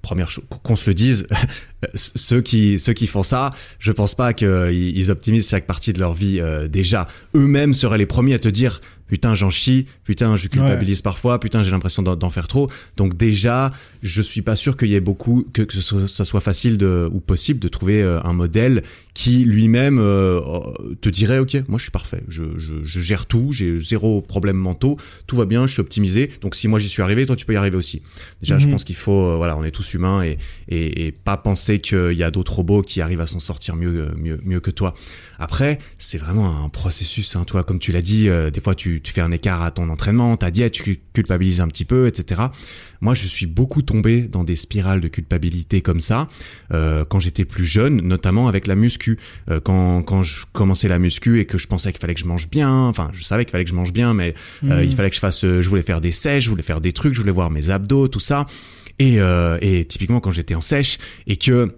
Première chose, qu'on se le dise, ceux qui ceux qui font ça, je pense pas qu'ils ils optimisent chaque partie de leur vie euh, déjà. Eux-mêmes seraient les premiers à te dire putain j'en chie, putain je culpabilise parfois, putain j'ai l'impression d'en faire trop. Donc déjà, je suis pas sûr qu'il y ait beaucoup que, que ce soit- ça soit facile de ou possible de trouver euh, un modèle qui lui-même euh, te dirait ok moi je suis parfait, je, je, je gère tout, j'ai zéro problème mentaux, tout va bien, je suis optimisé. Donc si moi j'y suis arrivé, toi tu peux y arriver aussi. Déjà je Mhm. pense qu'il faut euh, voilà on est tous humains et et, et pas penser qu'il y a d'autres robots qui arrivent à s'en sortir mieux, euh, mieux, mieux que toi. Après, c'est vraiment un processus, hein, toi, comme tu l'as dit, euh, des fois tu, tu fais un écart à ton entraînement, ta diète, tu culpabilises un petit peu, etc. Moi, je suis beaucoup tombé dans des spirales de culpabilité comme ça quand j'étais plus jeune, notamment avec la muscu. Euh, quand, quand je commençais la muscu et que je pensais qu'il fallait que je mange bien, enfin, je savais qu'il fallait que je mange bien, mais euh, Mhm. il fallait que je fasse, euh, je voulais faire des sèches, je voulais faire des trucs, je voulais voir mes abdos, tout ça. Et, et typiquement quand j'étais en sèche et que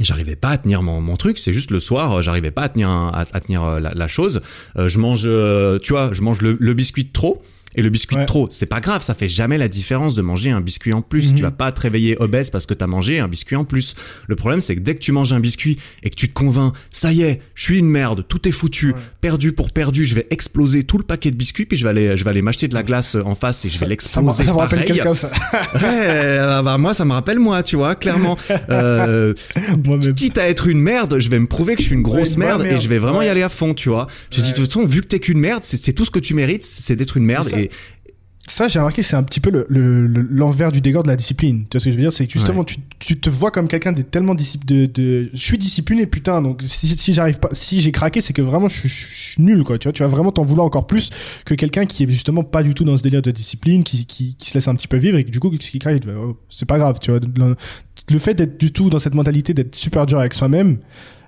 j'arrivais pas à tenir mon, mon truc, c'est juste le soir, j'arrivais pas à tenir un- à, à tenir la, la chose. Euh, je mange, euh, tu vois, je mange le, le biscuit de trop. Et le biscuit Ouais. de trop, c'est pas grave, ça fait jamais la différence de manger un biscuit en plus. Mhm. Tu vas pas te réveiller obèse parce que t'as mangé un biscuit en plus. Le problème, c'est que dès que tu manges un biscuit et que tu te convaincs, ça y est, je suis une merde, tout est foutu, Ouais. perdu pour perdu, je vais exploser tout le paquet de biscuits, puis je vais aller, je vais aller m'acheter de la glace en face et je vais ça, l'exploser. ça me rappelle quelqu'un, ça. Ouais, euh, bah, moi ça me rappelle moi, tu vois, clairement. Euh, Moi-même. quitte à être une merde, je vais me prouver que je suis une grosse merde, et je vais vraiment y aller à fond, tu vois. J'ai dit de toute façon, vu que t'es qu'une merde, c'est tout ce que tu mérites, c'est d'être une merde. Et Ça, j'ai remarqué, c'est un petit peu le- le- le- l'envers du décor de la discipline. Tu vois ce que je veux dire? C'est que justement, tu, tu te vois comme quelqu'un de tellement discipliné. De, de, je suis discipliné, putain. Donc, si, si j'arrive pas, si j'ai craqué, c'est que vraiment, je, suis- je suis nul, quoi. Tu vois, tu vas vraiment t'en vouloir encore plus que quelqu'un qui est justement pas du tout dans ce délire de discipline, qui, qui, qui se laisse un petit peu vivre et que du coup, qui craque, fait, oh, c'est pas grave, tu vois. Le fait d'être du tout dans cette mentalité d'être super dur avec soi-même,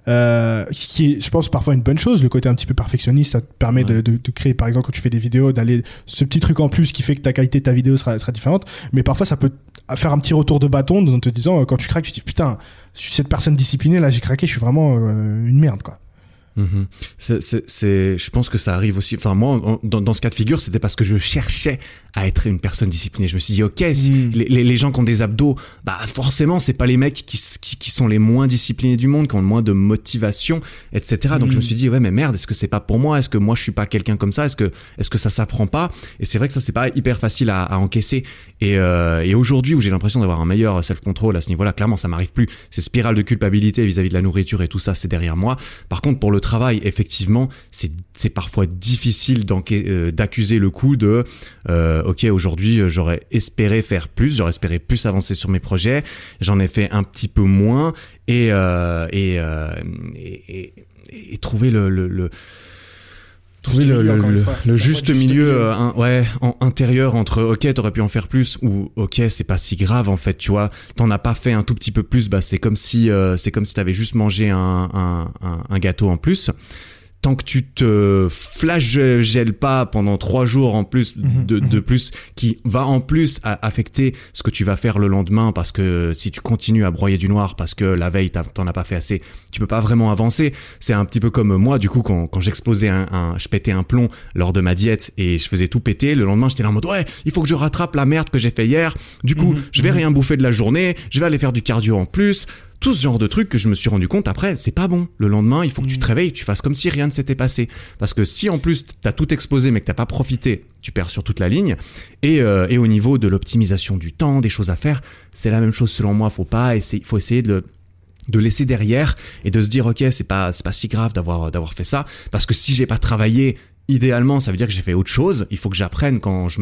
euh, ce qui est, je pense, parfois une bonne chose. Le côté un petit peu perfectionniste, ça te permet de, Ouais. de, de créer, par exemple, quand tu fais des vidéos, d'aller ce petit truc en plus qui fait que ta qualité de ta vidéo sera, sera différente. Mais parfois, ça peut faire un petit retour de bâton en te disant, euh, quand tu craques, tu te dis, putain, je suis cette personne disciplinée, là, j'ai craqué, je suis vraiment euh, une merde, quoi. Mhm. C'est, je pense que ça arrive aussi. Enfin, moi, dans, dans ce cas de figure, c'était parce que je cherchais à être une personne disciplinée. Je me suis dit, ok, si Mm. les, les, les gens qui ont des abdos, bah forcément, c'est pas les mecs qui, s- qui, qui sont les moins disciplinés du monde, qui ont le moins de motivation, etc. Donc je me suis dit, ouais, mais merde, est-ce que c'est pas pour moi? Est-ce que moi je suis pas quelqu'un comme ça? Est-ce que, est-ce que ça s'apprend pas? Et c'est vrai que ça c'est pas hyper facile à, à encaisser. Et, euh, et aujourd'hui, où j'ai l'impression d'avoir un meilleur self-control à ce niveau-là, clairement, ça m'arrive plus. Ces spirales de culpabilité vis-à-vis de la nourriture et tout ça, c'est derrière moi. Par contre, pour le travail, effectivement, c'est parfois difficile euh, d'accuser le coup de euh, ok aujourd'hui euh, j'aurais espéré faire plus, j'aurais espéré plus avancer sur mes projets, j'en ai fait un petit peu moins et et, et, et- et trouver le, le trouver le, milieu, juste milieu, milieu. euh, un- ouais en, intérieur entre ok t'aurais pu en faire plus ou ok c'est pas si grave en fait tu vois t'en as pas fait un tout petit peu plus bah c'est comme si euh, c'est comme si t'avais juste mangé un, un, un, un gâteau en plus tant que tu te flagelles pas pendant trois jours en plus Mhm, de, de plus, qui va en plus à affecter ce que tu vas faire le lendemain, parce que si tu continues à broyer du noir parce que la veille t'en as pas fait assez, tu peux pas vraiment avancer. C'est un petit peu comme moi, du coup, quand, quand j'explosais un, un, je pétais un plomb lors de ma diète et je faisais tout péter, le lendemain j'étais là en mode ouais, il faut que je rattrape la merde que j'ai fait hier. Du coup, Mhm, je vais mhm. rien bouffer de la journée, je vais aller faire du cardio en plus tout ce genre de trucs que je me suis rendu compte après, c'est pas bon. Le lendemain, il faut que tu te réveilles, tu fasses comme si rien ne s'était passé. Parce que si en plus t'as tout explosé mais que t'as pas profité, tu perds sur toute la ligne. Et, euh, et au niveau de l'optimisation du temps, des choses à faire, c'est la même chose selon moi. Faut pas essayer, faut essayer de le- de laisser derrière et de se dire ok c'est pas c'est pas si grave d'avoir d'avoir fait ça parce que si j'ai pas travaillé idéalement, ça veut dire que j'ai fait autre chose. Il faut que j'apprenne quand je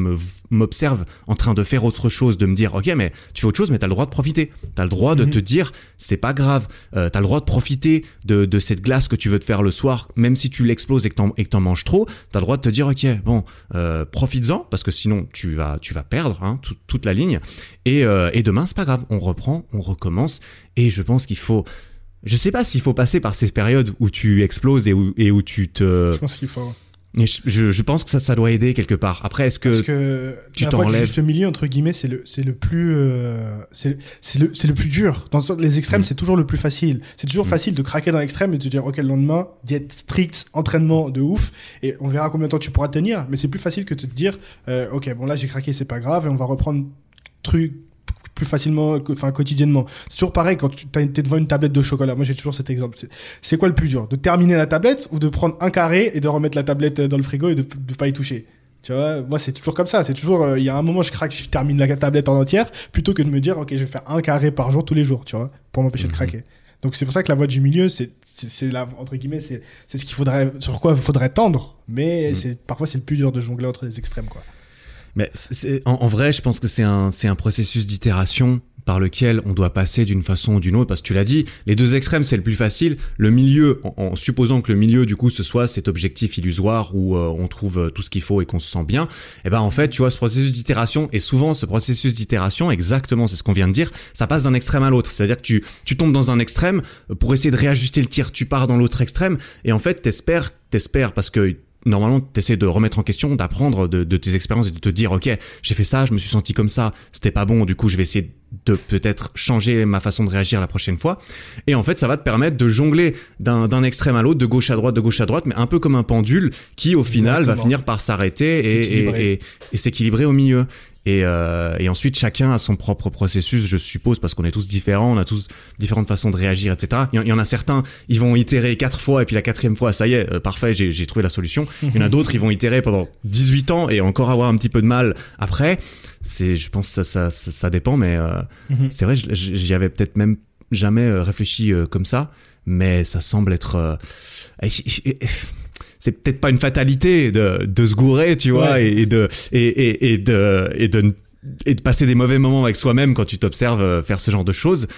m'observe en train de faire autre chose, de me dire, ok, mais tu fais autre chose, mais t'as le droit de profiter. T'as le droit de Mhm. te dire, c'est pas grave. Euh, t'as le droit de profiter de, de cette glace que tu veux te faire le soir, même si tu l'exploses et que t'en et que t'en manges trop. T'as le droit de te dire, ok, bon, euh, profites-en parce que sinon tu vas tu vas perdre hein, tout- toute la ligne. Et, euh, et demain, c'est pas grave. On reprend, on recommence. Et je pense qu'il faut je sais pas s'il faut passer par ces périodes où tu exploses et où, et où tu te. Je pense qu'il faut. Et je, je- je pense que ça, ça doit aider quelque part. Après, est-ce que, Parce que tu t'enlèves. juste milieu entre guillemets, c'est le c'est le plus euh, c'est c'est le c'est le plus dur. Dans les extrêmes, Mm. c'est toujours le plus facile. C'est toujours Mm. facile de craquer dans l'extrême et de dire ok le lendemain d'y être strict, entraînement de ouf et on verra combien de temps tu pourras tenir. Mais c'est plus facile que de te dire euh, ok bon là j'ai craqué c'est pas grave et on va reprendre truc plus facilement, enfin quotidiennement. C'est toujours pareil quand tu t'es devant une tablette de chocolat. Moi j'ai toujours cet exemple. C'est- quoi le plus dur? De terminer la tablette ou de prendre un carré et de remettre la tablette dans le frigo et de ne pas y toucher? Tu vois, moi c'est toujours comme ça. C'est toujours, euh, il y a un moment je craque, je termine la tablette en entière, plutôt que de me dire, ok, je vais faire un carré par jour tous les jours, tu vois, pour m'empêcher de Mhm. craquer. Donc c'est pour ça que la voie du milieu, c'est, c'est, c'est la, entre guillemets, c'est, c'est ce qu'il faudrait, sur quoi il faudrait tendre. Mais Mhm. c'est, parfois c'est le plus dur de jongler entre les extrêmes, quoi. Mais c'est- en, en vrai, je pense que c'est un, c'est un processus d'itération par lequel on doit passer d'une façon ou d'une autre. Parce que tu l'as dit, les deux extrêmes, c'est le plus facile. Le milieu, en, en supposant que le milieu, du coup, ce soit cet objectif illusoire où euh, on trouve euh, tout ce qu'il faut et qu'on se sent bien, et ben en fait, tu vois, ce processus d'itération, et souvent ce processus d'itération, exactement, c'est ce qu'on vient de dire, ça passe d'un extrême à l'autre. C'est-à-dire que tu, tu tombes dans un extrême euh, pour essayer de réajuster le tir, tu pars dans l'autre extrême, et en fait, t'espères, t'espères, parce que normalement, t'essaies de remettre en question, d'apprendre de, de tes expériences et de te dire, ok, j'ai fait ça, je me suis senti comme ça, c'était pas bon, du coup, je vais essayer de peut-être changer ma façon de réagir la prochaine fois. Et en fait, ça va te permettre de jongler d'un extrême à l'autre, de gauche à droite, de gauche à droite, mais un peu comme un pendule qui, au final, va finir par s'arrêter et, S'équilibrer. et, et, et s'équilibrer au milieu. Et, euh, et ensuite, chacun a son propre processus, je suppose, parce qu'on est tous différents, on a tous différentes façons de réagir, etc. Il y, en- a certains, ils vont itérer quatre fois, et puis la quatrième fois, ça y est, euh, parfait, j'ai trouvé la solution. Il y en a d'autres, ils vont itérer pendant 18 ans et encore avoir un petit peu de mal après. C'est, je pense, ça, ça, ça, ça dépend, mais euh, Mhm. c'est vrai, j'y avais peut-être même jamais euh, réfléchi euh, comme ça, mais ça semble être. C'est peut-être pas une fatalité de, de se gourer, tu vois, Ouais. et, et de et, et, et de et de et de passer des mauvais moments avec soi-même quand tu t'observes euh, faire ce genre de choses.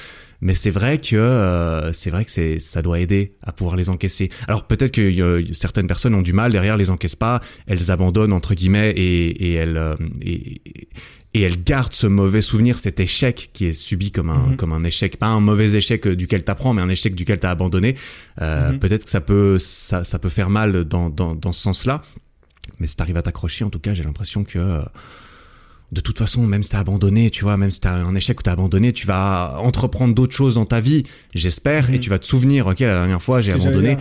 Mais c'est vrai que euh, c'est vrai que c'est ça doit aider à pouvoir les encaisser. Alors peut-être que euh, certaines personnes ont du mal derrière, les encaissent pas, elles abandonnent entre guillemets et, et elles euh, et, et elles gardent ce mauvais souvenir, cet échec qui est subi comme un Mhm. comme un échec, pas un mauvais échec euh, duquel t'apprends, mais un échec duquel t'as abandonné. Euh, Mhm. Peut-être que ça peut ça ça peut faire mal dans dans dans ce sens-là. Mais si t'arrives à t'accrocher, en tout cas, j'ai l'impression que euh, de toute façon, même si t'as abandonné, tu vois, même si t'as un échec ou t'as abandonné, tu vas entreprendre d'autres choses dans ta vie, j'espère, Mhm. et tu vas te souvenir, ok, la dernière fois, j'ai abandonné.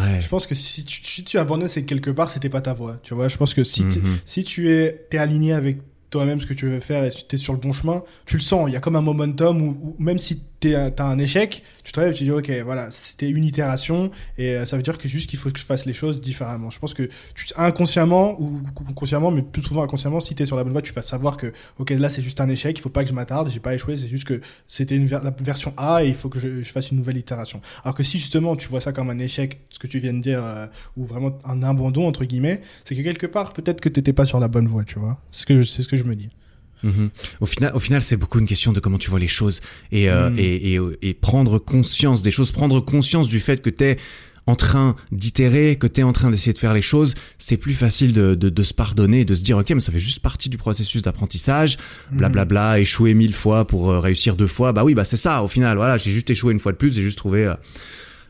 Ouais. Je pense que si tu, si tu abandonnes, c'est que quelque part, c'était pas ta voie. Tu vois, je pense que si, Mhm. si tu es, aligné avec toi-même ce que tu veux faire et si tu es sur le bon chemin, tu le sens. Il y a comme un momentum où, où même si t'as un échec, tu te et tu dis, OK, voilà, c'était une itération et euh, ça veut dire que juste qu'il faut que je fasse les choses différemment. Je pense que inconsciemment ou consciemment, mais plus souvent inconsciemment, si tu es sur la bonne voie, tu vas savoir que, OK, là, c'est juste un échec, il faut pas que je m'attarde, j'ai pas échoué, c'est juste que c'était la version A et il faut que je, fasse une nouvelle itération. Alors que si justement tu vois ça comme un échec, ce que tu viens de dire, euh, ou vraiment un abandon, entre guillemets, c'est que quelque part, peut-être que t'étais pas sur la bonne voie, tu vois. C'est ce que je me dis. Au final, au final, c'est beaucoup une question de comment tu vois les choses et, euh, Mhm. et, et, et prendre conscience des choses, prendre conscience du fait que t'es en train d'itérer, que t'es en train d'essayer de faire les choses, c'est plus facile de, de, de se pardonner, de se dire ok, mais ça fait juste partie du processus d'apprentissage, blablabla, échouer mille fois pour euh, réussir deux fois, bah oui, bah c'est ça. Au final, voilà, j'ai juste échoué une fois de plus, j'ai juste trouvé. euh,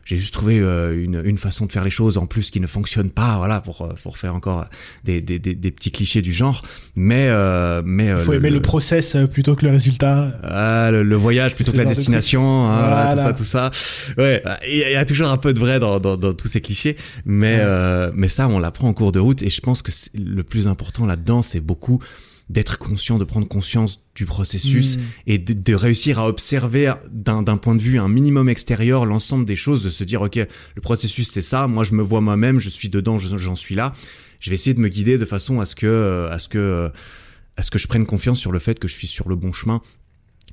j'ai juste trouvé euh, une, une façon de faire les choses en plus qui ne fonctionne pas, voilà, pour, euh, pour faire encore des, des, des, des petits clichés du genre. Mais, euh, mais Il euh, faut aimer le, process euh, plutôt que le résultat. ah, le, le voyage plutôt que la destination, hein, Voilà. tout ça, tout ça. Ouais, il y, a- il y a toujours un peu de vrai dans, dans, dans tous ces clichés, mais Ouais. euh, mais ça, on l'apprend en cours de route. Et je pense que le plus important là-dedans, c'est beaucoup d'être conscient, de prendre conscience du processus Mm. et de, de réussir à observer d'un point de vue un minimum extérieur l'ensemble des choses, de se dire ok, le processus c'est ça, moi je me vois moi-même, je suis dedans, je- j'en suis là. Je vais essayer de me guider de façon à ce que euh, à ce que à ce que je prenne confiance sur le fait que je suis sur le bon chemin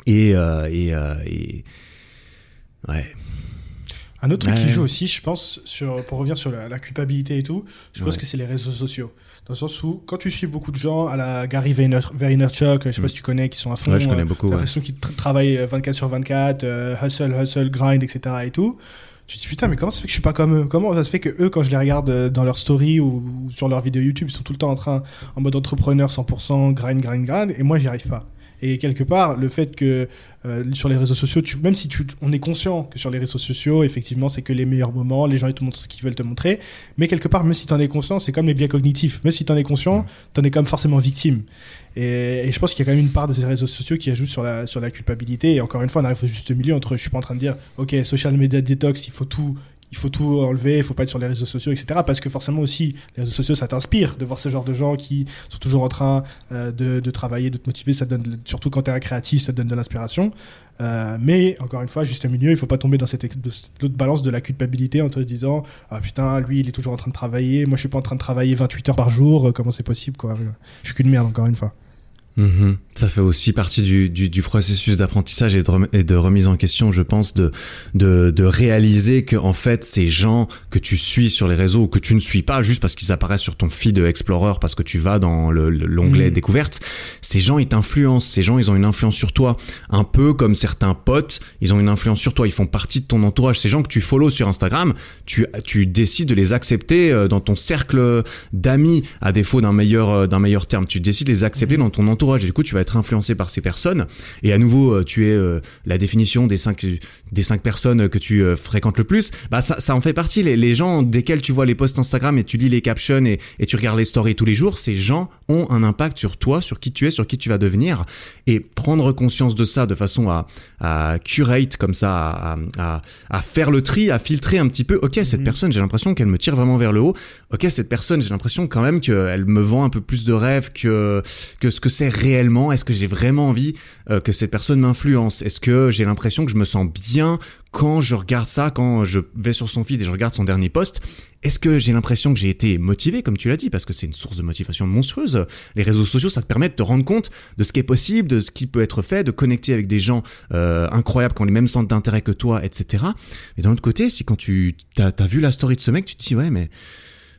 et euh, et, euh, et... ouais Un autre truc qui joue aussi, je pense, sur, pour revenir sur la, la culpabilité et tout, je pense que c'est les réseaux sociaux. Dans le sens où, quand tu suis beaucoup de gens à la Gary Vayner- Vaynerchuk, je sais pas Mm. si tu connais, qui sont à fond, Ouais, je connais euh, beaucoup. Ouais. l'impression qu'ils tra- travaillent euh, 24 sur 24, euh, hustle, hustle, grind, etc. et tout. Tu te dis putain, mais comment ça fait que je suis pas comme eux? Comment ça se fait que eux, quand je les regarde euh, dans leur story ou, ou sur leur vidéo YouTube, ils sont tout le temps en train, en mode entrepreneur 100%, grind, grind, grind, et moi, j'y arrive pas. Et quelque part, le fait que euh, sur les réseaux sociaux, tu, même si tu, on est conscient que sur les réseaux sociaux, effectivement, c'est que les meilleurs moments, les gens ils te montrent ce qu'ils veulent te montrer, mais quelque part, même si tu en es conscient, c'est comme les biais cognitifs. Même si tu en es conscient, tu en es quand même forcément victime. Et, et je pense qu'il y a quand même une part de ces réseaux sociaux qui ajoute sur la, sur la culpabilité. Et encore une fois, on arrive au juste milieu entre je suis pas en train de dire, ok, social media detox, il faut tout. Il faut tout enlever, il faut pas être sur les réseaux sociaux, etc. Parce que forcément aussi, les réseaux sociaux, ça t'inspire de voir ce genre de gens qui sont toujours en train euh, de, travailler, de te motiver. Ça donne, surtout quand tu es un créatif, ça te donne de l'inspiration. Euh, mais encore une fois, juste milieu, il faut pas tomber dans cette, ex- de cette autre balance de la culpabilité en te disant ah putain, lui, il est toujours en train de travailler, moi je suis pas en train de travailler 28 heures par jour, comment c'est possible quoi? Je suis qu'une merde encore une fois. Mhm. Ça fait aussi partie du, du, du processus d'apprentissage et de, rem- et de remise en question, je pense, de, de, de réaliser que en fait ces gens que tu suis sur les réseaux ou que tu ne suis pas juste parce qu'ils apparaissent sur ton feed Explorer parce que tu vas dans le- le- l'onglet Mhm. découverte, ces gens ils t'influencent, ces gens ils ont une influence sur toi, un peu comme certains potes, ils ont une influence sur toi, ils font partie de ton entourage, ces gens que tu follow sur Instagram, tu, tu décides de les accepter euh, dans ton cercle d'amis à défaut d'un meilleur euh, d'un meilleur terme, tu décides de les accepter dans ton entourage et du coup tu vas être influencé par ces personnes. Et à nouveau euh, tu es euh, la définition des cinq des cinq personnes que tu euh, fréquentes le plus. Bah ça, ça en fait partie. Les, gens desquels tu vois les posts Instagram et tu lis les captions et, et tu regardes les stories tous les jours ces gens ont un impact sur toi sur qui tu es sur qui tu vas devenir. Et prendre conscience de ça de façon à, à curate comme ça à, à, à faire le tri à filtrer un petit peu ok cette Mhm. personne j'ai l'impression qu'elle me tire vraiment vers le haut. Ok cette personne j'ai l'impression quand même qu'elle me vend un peu plus de rêves que que ce que c'est réellement. Est-ce que j'ai vraiment envie euh, que cette personne m'influence? Est-ce que j'ai l'impression que je me sens bien quand je regarde ça, quand je vais sur son feed et je regarde son dernier post Est-ce que j'ai l'impression que j'ai été motivé, comme tu l'as dit, parce que c'est une source de motivation monstrueuse Les réseaux sociaux, ça te permet de te rendre compte de ce qui est possible, de ce qui peut être fait, de connecter avec des gens euh, incroyables qui ont les mêmes centres d'intérêt que toi, etc. Mais d'un autre côté, si quand tu t'as as vu la story de ce mec, tu te dis ouais mais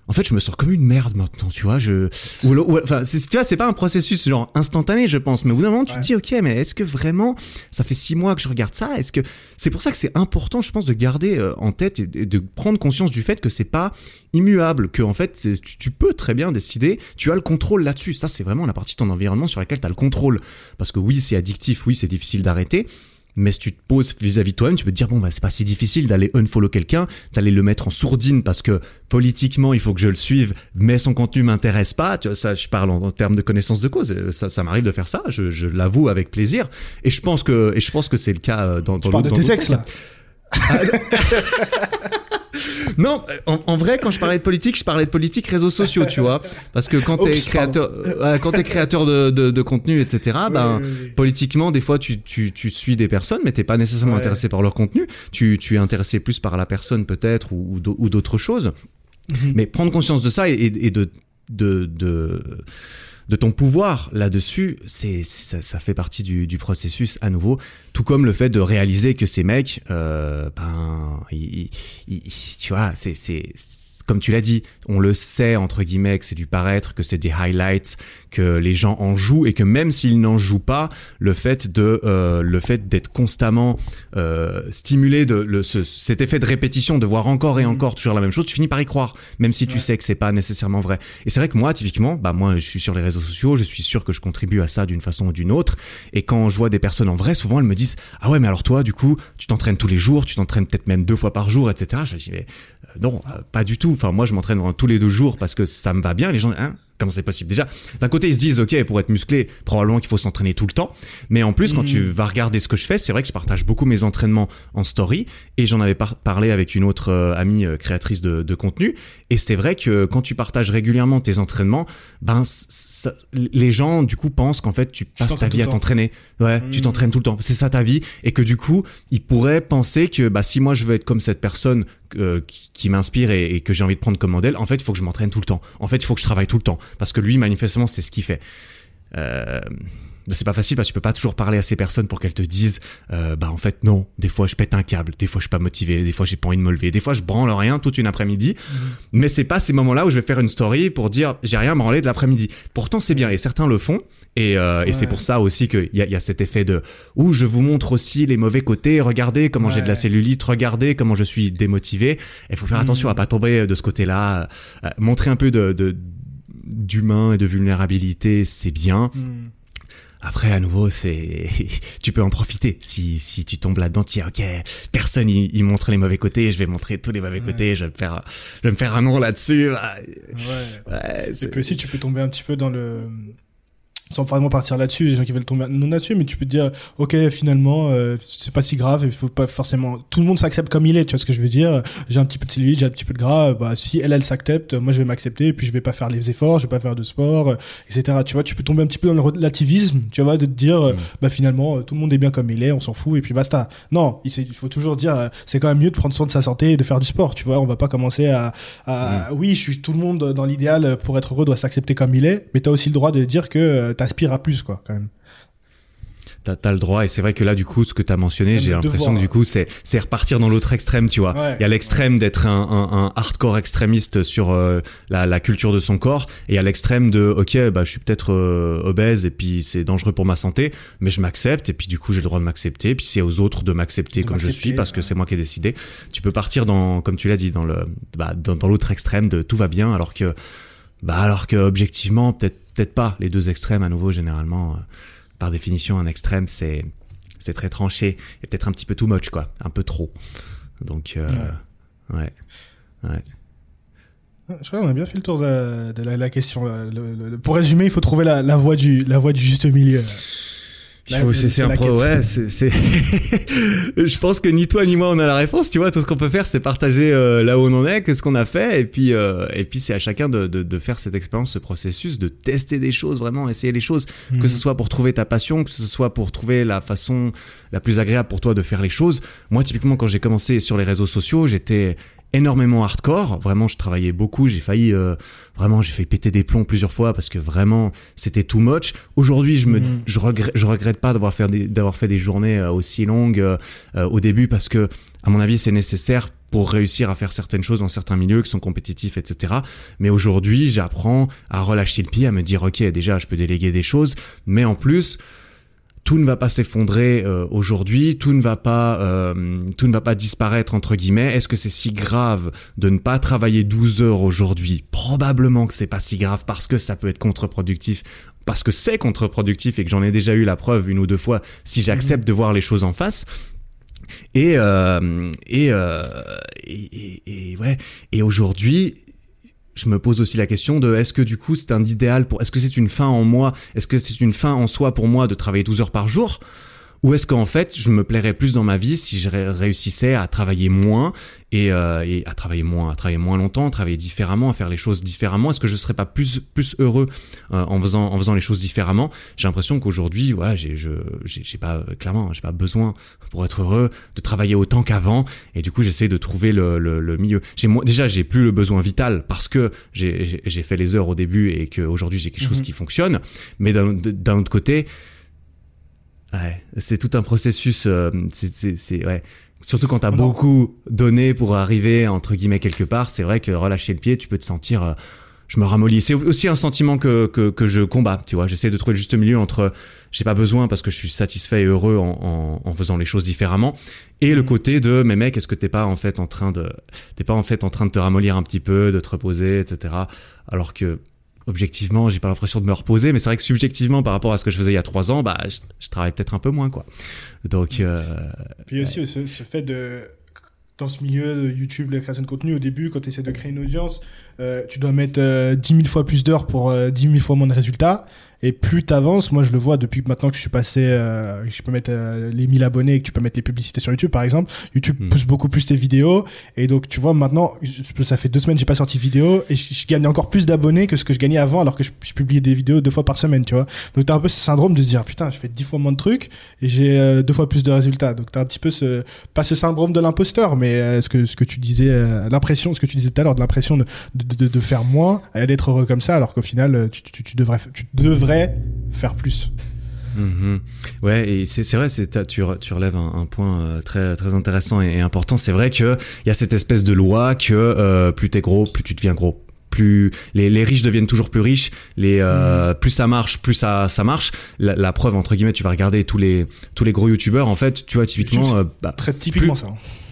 en fait, je me sens comme une merde maintenant, tu vois. Je, ou, ou- enfin, tu vois, c'est pas un processus genre instantané, je pense, mais au bout d'un moment, tu Ouais. te dis, ok, mais est-ce que vraiment, ça fait six mois que je regarde ça? Est-ce que c'est pour ça que c'est important, je pense, de garder euh, en tête et, de prendre conscience du fait que c'est pas immuable, que en fait, tu, tu peux très bien décider, tu as le contrôle là-dessus. Ça, c'est vraiment la partie de ton environnement sur laquelle tu as le contrôle, parce que oui, c'est addictif, oui, c'est difficile d'arrêter. Mais si tu te poses vis-à-vis de toi-même, tu peux te dire bon bah c'est pas si difficile d'aller unfollow quelqu'un, d'aller le mettre en sourdine parce que politiquement il faut que je le suive, mais son contenu m'intéresse pas. Tu vois, ça, je parle en, en termes de connaissance de cause. Ça, ça m'arrive de faire ça. Je, je l'avoue avec plaisir. Et je pense que et je pense que c'est le cas euh, dans, dans Tu parles de dans tes sens. là. Non, euh, en, en vrai, quand je parlais de politique, je parlais de politique réseaux sociaux, tu vois, parce que quand t'es Oups, créateur, euh, quand t'es créateur de, de, de contenu, etc. Ben Oui, oui, oui. politiquement, des fois, tu, tu, tu suis des personnes, mais t'es pas nécessairement Ouais. intéressé par leur contenu. Tu, tu es intéressé plus par la personne, peut-être, ou, ou d'au- ou d'autres choses. Mhm. Mais prendre conscience de ça et, et de, de, de, ton pouvoir là-dessus, c'est, ça, ça fait partie du, du processus à nouveau. Tout comme le fait de réaliser que ces mecs, euh, ben, tu vois, c'est- comme tu l'as dit, on le sait entre guillemets que c'est du paraître, que c'est des highlights, que les gens en jouent et que même s'ils n'en jouent pas, le fait de, euh, le fait d'être constamment euh, stimulé de le, ce- cet effet de répétition, de voir encore et Mhm. encore toujours la même chose, tu finis par y croire, même si tu Ouais. sais que c'est pas nécessairement vrai. Et c'est vrai que moi, typiquement, bah moi, je suis sur les réseaux sociaux, je suis sûr que je contribue à ça d'une façon ou d'une autre. Et quand je vois des personnes en vrai, souvent elles me disent ah ouais, mais alors toi, du coup, tu t'entraînes tous les jours, tu t'entraînes peut-être même deux fois par jour, etc. Je dis mais non, euh, pas du tout. Enfin, moi, je m'entraîne tous les deux jours parce que ça me va bien. Les gens, hein, comment c'est possible Déjà, d'un côté, ils se disent, ok, pour être musclé, probablement qu'il faut s'entraîner tout le temps. Mais en plus, quand Mhm. tu vas regarder ce que je fais, c'est vrai que je partage beaucoup mes entraînements en story. Et j'en avais par- parlé avec une autre euh, amie euh, créatrice de, de contenu. Et c'est vrai que quand tu partages régulièrement tes entraînements, ben, ça- les gens, du coup, pensent qu'en fait, tu passes ta vie à t'entraîner. Ouais, tu Mhm. t'entraînes tout le temps. C'est ça ta vie. Et que du coup, ils pourraient penser que bah, si moi je veux être comme cette personne euh, qui, qui m'inspire et, et que j'ai envie de prendre comme modèle, en fait, il faut que je m'entraîne tout le temps. En fait, il faut que je travaille tout le temps. Parce que lui, manifestement, c'est ce qu'il fait. Euh, c'est pas facile parce que tu peux pas toujours parler à ces personnes pour qu'elles te disent, euh, bah en fait non, des fois je pète un câble, des fois je suis pas motivé, des fois j'ai pas envie de me lever, des fois je branle rien toute une après-midi, Mhm. mais c'est pas ces moments-là où je vais faire une story pour dire j'ai rien branlé de l'après-midi. Pourtant c'est bien et certains le font et, euh, et c'est pour ça aussi qu'il y a, y a cet effet de où je vous montre aussi les mauvais côtés, regardez comment j'ai de la cellulite, regardez comment je suis démotivé. Il faut faire attention Mhm. à pas tomber de ce côté-là, euh, montrer un peu de, de d'humain et de vulnérabilité, c'est bien. Hmm. Après, à nouveau, c'est, tu peux en profiter. Si, si tu tombes là-dedans, tu dis, ok, personne, il, il montre les mauvais côtés, je vais montrer tous les mauvais Ouais. côtés, je vais me faire, je vais me faire un nom là-dessus. Ouais. Ouais, Et puis aussi, tu peux tomber un petit peu dans le. Sans vraiment partir là-dessus, les gens qui veulent tomber non là-dessus, mais tu peux te dire, ok, finalement, euh, c'est pas si grave, il faut pas forcément. Tout le monde s'accepte comme il est, tu vois ce que je veux dire? J'ai un petit peu de cellulite, j'ai un petit peu de gras, bah si elle, elle s'accepte, moi je vais m'accepter, puis je vais pas faire les efforts, je vais pas faire de sport, euh, etc. Tu vois, tu peux tomber un petit peu dans le relativisme, tu vois, de te dire, euh, Mm. bah finalement, euh, tout le monde est bien comme il est, on s'en fout, et puis basta. Non, il, il faut toujours dire, euh, c'est quand même mieux de prendre soin de sa santé et de faire du sport, tu vois. On va pas commencer à, à oui, je suis tout le monde dans l'idéal pour être heureux doit s'accepter comme il est, mais t'as aussi le droit de dire que euh, t'aspires à plus, quoi, quand même. T'as, t'as le droit, et c'est vrai que là, du coup, ce que t'as mentionné, Même j'ai l'impression devoir. que du coup, c'est, c'est repartir dans l'autre extrême, tu vois. Ouais. il y a l'extrême d'être un, un, un hardcore extrémiste sur euh, la, la culture de son corps, et il y a l'extrême de, ok, bah, je suis peut-être euh, obèse, et puis c'est dangereux pour ma santé, mais je m'accepte, et puis du coup, j'ai le droit de m'accepter, et puis c'est aux autres de m'accepter De comme je suis, parce que ouais. c'est moi qui ai décidé. Tu peux partir dans, comme tu l'as dit, dans le, bah, dans, dans l'autre extrême de tout va bien, alors que, bah, alors que objectivement, peut-être, peut-être pas. Les deux extrêmes, à nouveau, généralement, euh, par définition, un extrême, c'est, c'est très tranché et peut-être un petit peu too much, quoi, un peu trop. Donc, euh, ouais. ouais. Je crois qu'on a bien fait le tour de la, de la, la question. là. Le- le- le- pour résumer, il faut trouver la, la voie du, la voie du juste milieu. Il faut, un pro, ouais, c'est, je pense que ni toi ni moi on a la réponse, tu vois. Tout ce qu'on peut faire, c'est partager euh, là où on en est, qu'est-ce qu'on a fait, et puis, euh, et puis c'est à chacun de, de, de faire cette expérience, ce processus, de tester des choses, vraiment essayer les choses, Mhm. que ce soit pour trouver ta passion, que ce soit pour trouver la façon la plus agréable pour toi de faire les choses. Moi, typiquement, quand j'ai commencé sur les réseaux sociaux, j'étais énormément hardcore. Vraiment, je travaillais beaucoup. J'ai failli, euh, vraiment, j'ai failli péter des plombs plusieurs fois parce que vraiment, c'était too much. Aujourd'hui, je me, Mhm. je regrette, je regrette pas d'avoir fait des, d'avoir fait des journées euh, aussi longues euh, euh, au début parce que, à mon avis, c'est nécessaire pour réussir à faire certaines choses dans certains milieux qui sont compétitifs, etc. Mais aujourd'hui, j'apprends à relâcher le pied, à me dire, ok, déjà, je peux déléguer des choses, mais en plus, tout ne va pas s'effondrer euh, aujourd'hui, tout ne va pas, euh, tout ne va pas disparaître entre guillemets. Est-ce que c'est si grave de ne pas travailler 12 heures aujourd'hui? Probablement que c'est pas si grave parce que ça peut être contre-productif, parce que c'est contre-productif et que j'en ai déjà eu la preuve une ou deux fois. Si j'accepte de voir les choses en face. Et euh, et, euh, et, et, et ouais. Et aujourd'hui, je me pose aussi la question de est-ce que du coup c'est un idéal pour est-ce que c'est une fin en moi? Est-ce que c'est une fin en soi pour moi de travailler 12 heures par jour? Ou est-ce qu'en fait je me plairais plus dans ma vie si je ré- réussissais à travailler moins et, euh, et à travailler moins à travailler moins longtemps à travailler différemment à faire les choses différemment? Est-ce que je serais pas plus plus heureux euh, en faisant en faisant les choses différemment? J'ai l'impression qu'aujourd'hui voilà j'ai je j'ai pas euh, clairement j'ai pas besoin pour être heureux de travailler autant qu'avant et du coup j'essaie de trouver le, le, le milieu. J'ai déjà j'ai plus le besoin vital parce que j'ai fait les heures au début et que aujourd'hui j'ai quelque chose Mhm. qui fonctionne. Mais d'un d'un autre côté ouais c'est tout un processus euh, c'est c'est c'est ouais surtout quand t'as beaucoup donné pour arriver entre guillemets quelque part c'est vrai que relâcher le pied tu peux te sentir euh, je me ramollis. C'est aussi un sentiment que, que, que je combats, tu vois. J'essaie de trouver le juste milieu entre j'ai pas besoin parce que je suis satisfait et heureux en, en, en faisant les choses différemment et le Mhm. côté de mais mec, est-ce que t'es pas en fait en train de t'es pas en fait en train de te ramollir un petit peu, de te reposer, etc. Alors que objectivement, j'ai pas l'impression de me reposer, mais c'est vrai que subjectivement, par rapport à ce que je faisais il y a trois ans, bah, je, je travaille peut-être un peu moins, quoi. Donc, euh, Puis aussi ce, ce fait de dans ce milieu de YouTube, la création de contenu, au début, quand tu essaies de créer une audience, euh, tu dois mettre euh, 10 000 fois plus d'heures pour euh, 10 000 fois moins de résultats. Et plus t'avances, moi je le vois depuis maintenant que je suis passé, euh, je peux mettre euh, les 1000 abonnés et que tu peux mettre les publicités sur YouTube par exemple, YouTube Hmm. pousse beaucoup plus tes vidéos. Et donc tu vois maintenant, je- ça fait deux semaines que j'ai pas sorti de vidéo et je, je gagne encore plus d'abonnés que ce que je gagnais avant alors que je, je publiais des vidéos deux fois par semaine, tu vois. Donc t'as un peu ce syndrome de se dire putain, je fais dix fois moins de trucs et j'ai euh, deux fois plus de résultats. Donc t'as un petit peu ce, pas ce syndrome de l'imposteur, mais euh, ce que ce que tu disais, l'impression, ce que tu disais tout à l'heure, de l'impression de, de, de, de faire moins et d'être heureux comme ça, alors qu'au final, tu, tu, tu devrais tu devrais faire plus. Mhm. Ouais, et c'est vrai, tu, tu relèves un, un point euh, très très intéressant et, et important. C'est vrai que il y a cette espèce de loi que euh, plus t'es gros, plus tu deviens gros. Plus les, les riches deviennent toujours plus riches, les euh, plus ça marche, plus ça ça marche. La, la preuve entre guillemets, tu vas regarder tous les tous les gros youtubeurs en fait, tu vois typiquement euh, bah, Très typiquement Plus- ça.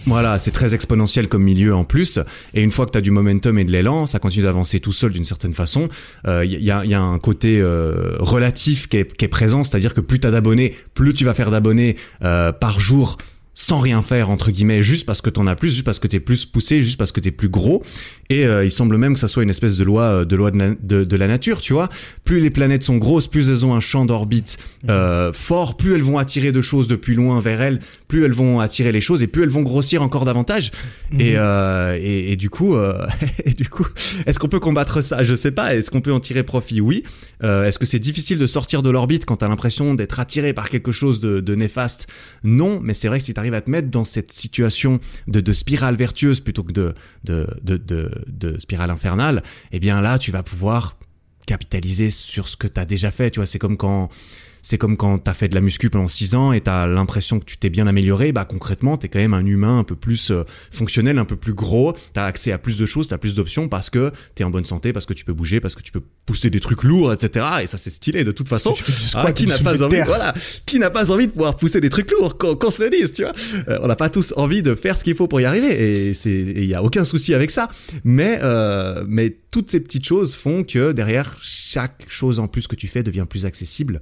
Voilà, c'est très exponentiel comme milieu en plus. Et une fois que tu du momentum et de l'élan, ça continue d'avancer tout seul d'une certaine façon. Il y, a, y a un côté euh, relatif qui est, qui est présent, c'est-à-dire que plus tu as d'abonnés, plus tu vas faire d'abonnés euh, par jour sans rien faire entre guillemets juste parce que t'en as plus juste parce que t'es plus poussé juste parce que t'es plus gros. Et euh, il semble même que ça soit une espèce de loi euh, de loi de, la- de, de la nature tu vois. Plus les planètes sont grosses plus elles ont un champ d'orbite euh, fort plus elles vont attirer de choses depuis loin vers elles plus elles vont attirer les choses et plus elles vont grossir encore davantage. Et, euh, et et du coup et du coup est-ce qu'on peut combattre ça? Je sais pas. Est-ce qu'on peut en tirer profit? Oui. Est-ce que c'est difficile de sortir de l'orbite quand t'as l'impression d'être attiré par quelque chose de, de néfaste? Non. Mais c'est vrai que si à te mettre dans cette situation de, spirale vertueuse plutôt que de, spirale infernale eh bien là tu vas pouvoir capitaliser sur ce que t'as déjà fait tu vois. C'est comme quand c'est comme quand t'as fait de la muscu pendant 6 ans et t'as l'impression que tu t'es bien amélioré, bah concrètement t'es quand même un humain un peu plus euh, fonctionnel, un peu plus gros, t'as accès à plus de choses, t'as plus d'options parce que t'es en bonne santé, parce que tu peux bouger, parce que tu peux pousser des trucs lourds, etc. Et ça c'est stylé de toute façon. Ah, qui n'a pas envie, voilà, qui n'a pas envie de pouvoir pousser des trucs lourds, qu'on qu'on se le dise, tu vois. Euh, on n'a pas tous envie de faire ce qu'il faut pour y arriver et c'est, il y a aucun souci avec ça. Mais, euh, mais toutes ces petites choses font que derrière chaque chose en plus que tu fais devient plus accessible.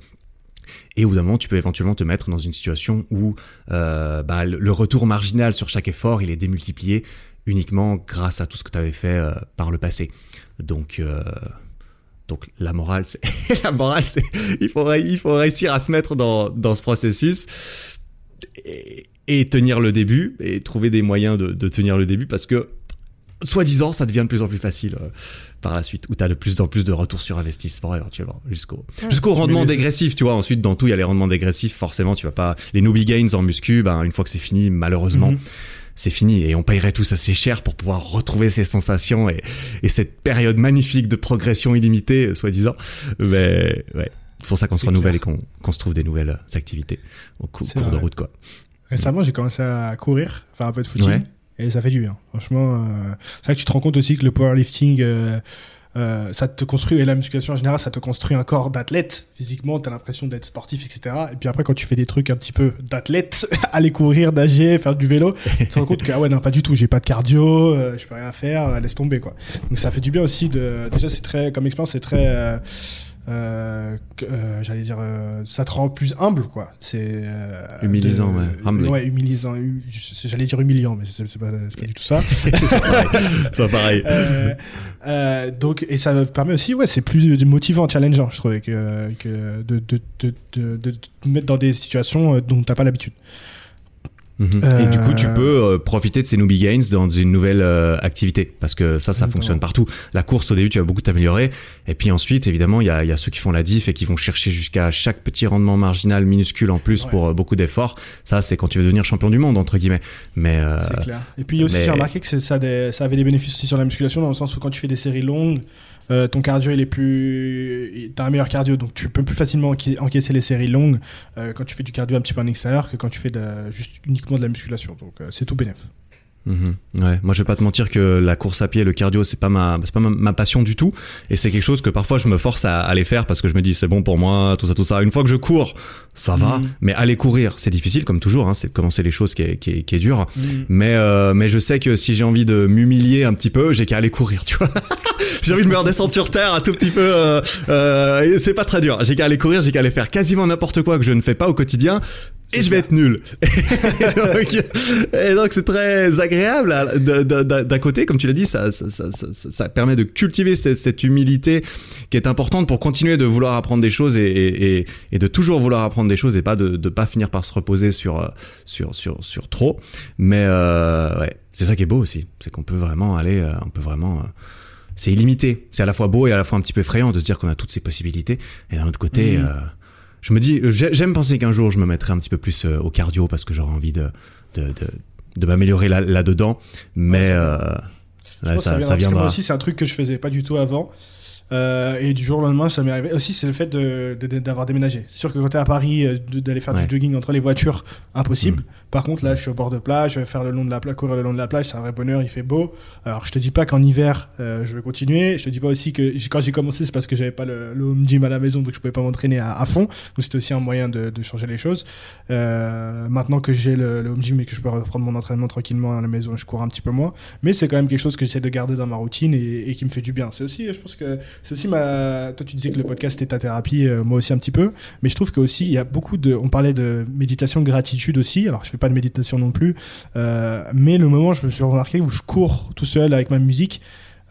Et au bout d'un moment, tu peux éventuellement te mettre dans une situation où euh, bah, le retour marginal sur chaque effort, il est démultiplié uniquement grâce à tout ce que tu avais fait euh, par le passé. Donc, euh, donc la morale, c'est la morale, c'est il faut réussir à se mettre dans dans ce processus et, tenir le début et trouver des moyens de, de tenir le début parce que soi-disant, ça devient de plus en plus facile par la suite, où tu as de plus en plus de retours sur investissement éventuellement, jusqu'au jusqu'au rendement dégressif, tu vois. Ensuite, dans tout, il y a les rendements dégressifs, forcément, tu vas pas... Les newbie gains en muscu, ben, une fois que c'est fini, malheureusement, Mhm. c'est fini. Et on paierait tous assez cher pour pouvoir retrouver ces sensations et, et cette période magnifique de progression illimitée, soi-disant. Mais ouais, c'est pour ça qu'on se renouvelle clair. et qu'on se trouve des nouvelles activités au cou- cours de route, quoi. Récemment, j'ai commencé à courir, faire un peu de footing, Ouais. Et ça fait du bien. Franchement, euh, c'est vrai que tu te rends compte aussi que le powerlifting, euh, euh, ça te construit, et la musculation en général, ça te construit un corps d'athlète. Physiquement, t'as l'impression d'être sportif, etc. Et puis après, quand tu fais des trucs un petit peu d'athlète, aller courir, nager, faire du vélo, tu te rends compte que, ah ouais, non, pas du tout, j'ai pas de cardio, euh, je peux rien faire, laisse tomber, quoi. Donc ça fait du bien aussi de, déjà, c'est très, comme expérience, c'est très, euh, euh, j'allais dire, euh, ça te rend plus humble, quoi. C'est Humilisant, ouais. Humbling. Ouais, humilisant. hu- J'allais dire humiliant, mais c'est c'est pas, c'est pas du tout ça. Pas pareil. Donc, et ça permet aussi, ouais, c'est plus motivant, challengeant, je trouvais, que, que de, de, de, de, de te mettre dans des situations dont t'as pas l'habitude. Mhm. Euh, Et du coup, tu peux euh, profiter de ces newbie gains dans une nouvelle euh, activité, parce que ça, ça fonctionne partout. La course, au début, tu vas beaucoup t'améliorer, et puis ensuite, évidemment, il y a, y a ceux qui font la diff et qui vont chercher jusqu'à chaque petit rendement marginal minuscule en plus Ouais. pour euh, beaucoup d'efforts. Ça, c'est quand tu veux devenir champion du monde, entre guillemets. Mais euh, C'est clair. Et puis aussi, mais- j'ai remarqué que ça, des- ça avait des bénéfices aussi sur la musculation, dans le sens où quand tu fais des séries longues, euh, ton cardio il est plus. T'as un meilleur cardio, donc tu peux plus facilement enca- encaisser les séries longues euh, quand tu fais du cardio un petit peu en extérieur que quand tu fais juste uniquement de la musculation. Donc euh, c'est tout bénéf. Mhm. Ouais, moi je vais pas te mentir que la course à pied, le cardio, c'est pas ma, c'est pas ma, ma passion du tout, et c'est quelque chose que parfois je me force à aller faire parce que je me dis c'est bon pour moi, tout ça, tout ça. Une fois que je cours, ça va, Mhm. mais aller courir, c'est difficile comme toujours, hein, c'est de commencer les choses qui est, qui est, qui est dur. Mm. Mais euh, mais je sais que si j'ai envie de m'humilier un petit peu, j'ai qu'à aller courir, tu vois. j'ai envie de me redescendre sur terre un tout petit peu. Euh, euh, c'est pas très dur. J'ai qu'à aller courir, j'ai qu'à aller faire quasiment n'importe quoi que je ne fais pas au quotidien. Et je vais être nul. et donc, c'est très agréable d'un côté, comme tu l'as dit, ça, ça, ça, ça, ça permet de cultiver cette, cette humilité qui est importante pour continuer de vouloir apprendre des choses et, et, et- et de toujours vouloir apprendre des choses et pas de, de pas finir par se reposer sur euh, sur sur sur trop. Mais euh, ouais, c'est ça qui est beau aussi, c'est qu'on peut vraiment aller, euh, on peut vraiment euh, c'est illimité. C'est à la fois beau et à la fois un petit peu effrayant de se dire qu'on a toutes ces possibilités. Et d'un autre côté, Mhm. Je me dis, j'ai- j'aime penser qu'un jour je me mettrai un petit peu plus euh, au cardio parce que j'aurai envie de de, de, de m'améliorer là, là-dedans. Mais Ouais, ça- euh, là, ça, viendra, ça parce que moi aussi, c'est un truc que je faisais pas du tout avant. Euh, et du jour au lendemain, ça m'est arrivé. Aussi, c'est le fait de- de- d'avoir déménagé. C'est sûr que quand t'es à Paris, euh, d'aller faire Ouais. du jogging entre les voitures, impossible. Mm. Par contre, là, je suis au bord de plage, je vais faire le long de la plage, courir le long de la plage, c'est un vrai bonheur, il fait beau. Alors, je te dis pas qu'en hiver, euh, je vais continuer. Je te dis pas aussi que quand j'ai commencé, c'est parce que j'avais pas le, le home gym à la maison, donc je pouvais pas m'entraîner à, à fond. Donc, c'était aussi un moyen de, de changer les choses. Euh, maintenant que j'ai le, le home gym et que je peux reprendre mon entraînement tranquillement à la maison, je cours un petit peu moins. Mais c'est quand même quelque chose que j'essaie de garder dans ma routine et, et qui me fait du bien. C'est aussi, je pense que c'est aussi ma. Toi, tu disais que le podcast était ta thérapie, euh, moi aussi un petit peu. Mais je trouve que aussi, il y a beaucoup de. On parlait de méditation, de gratitude aussi. Alors, je fais pas de méditation non plus. Euh, mais le moment, je me suis remarqué où je cours tout seul avec ma musique.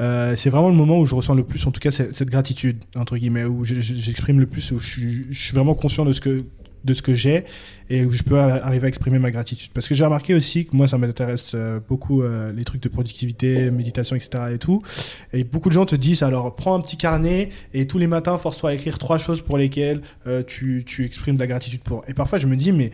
Euh, c'est vraiment le moment où je ressens le plus, en tout cas, cette, gratitude, entre guillemets, où je- je- j'exprime le plus, où je suis vraiment conscient de ce que de ce que j'ai et où je peux arriver à exprimer ma gratitude. Parce que j'ai remarqué aussi que moi, ça m'intéresse euh, beaucoup euh, les trucs de productivité, méditation, etc. et tout. Et beaucoup de gens te disent, alors prends un petit carnet et tous les matins, force-toi à écrire trois choses pour lesquelles euh, tu, tu exprimes de la gratitude pour. Et parfois, je me dis, mais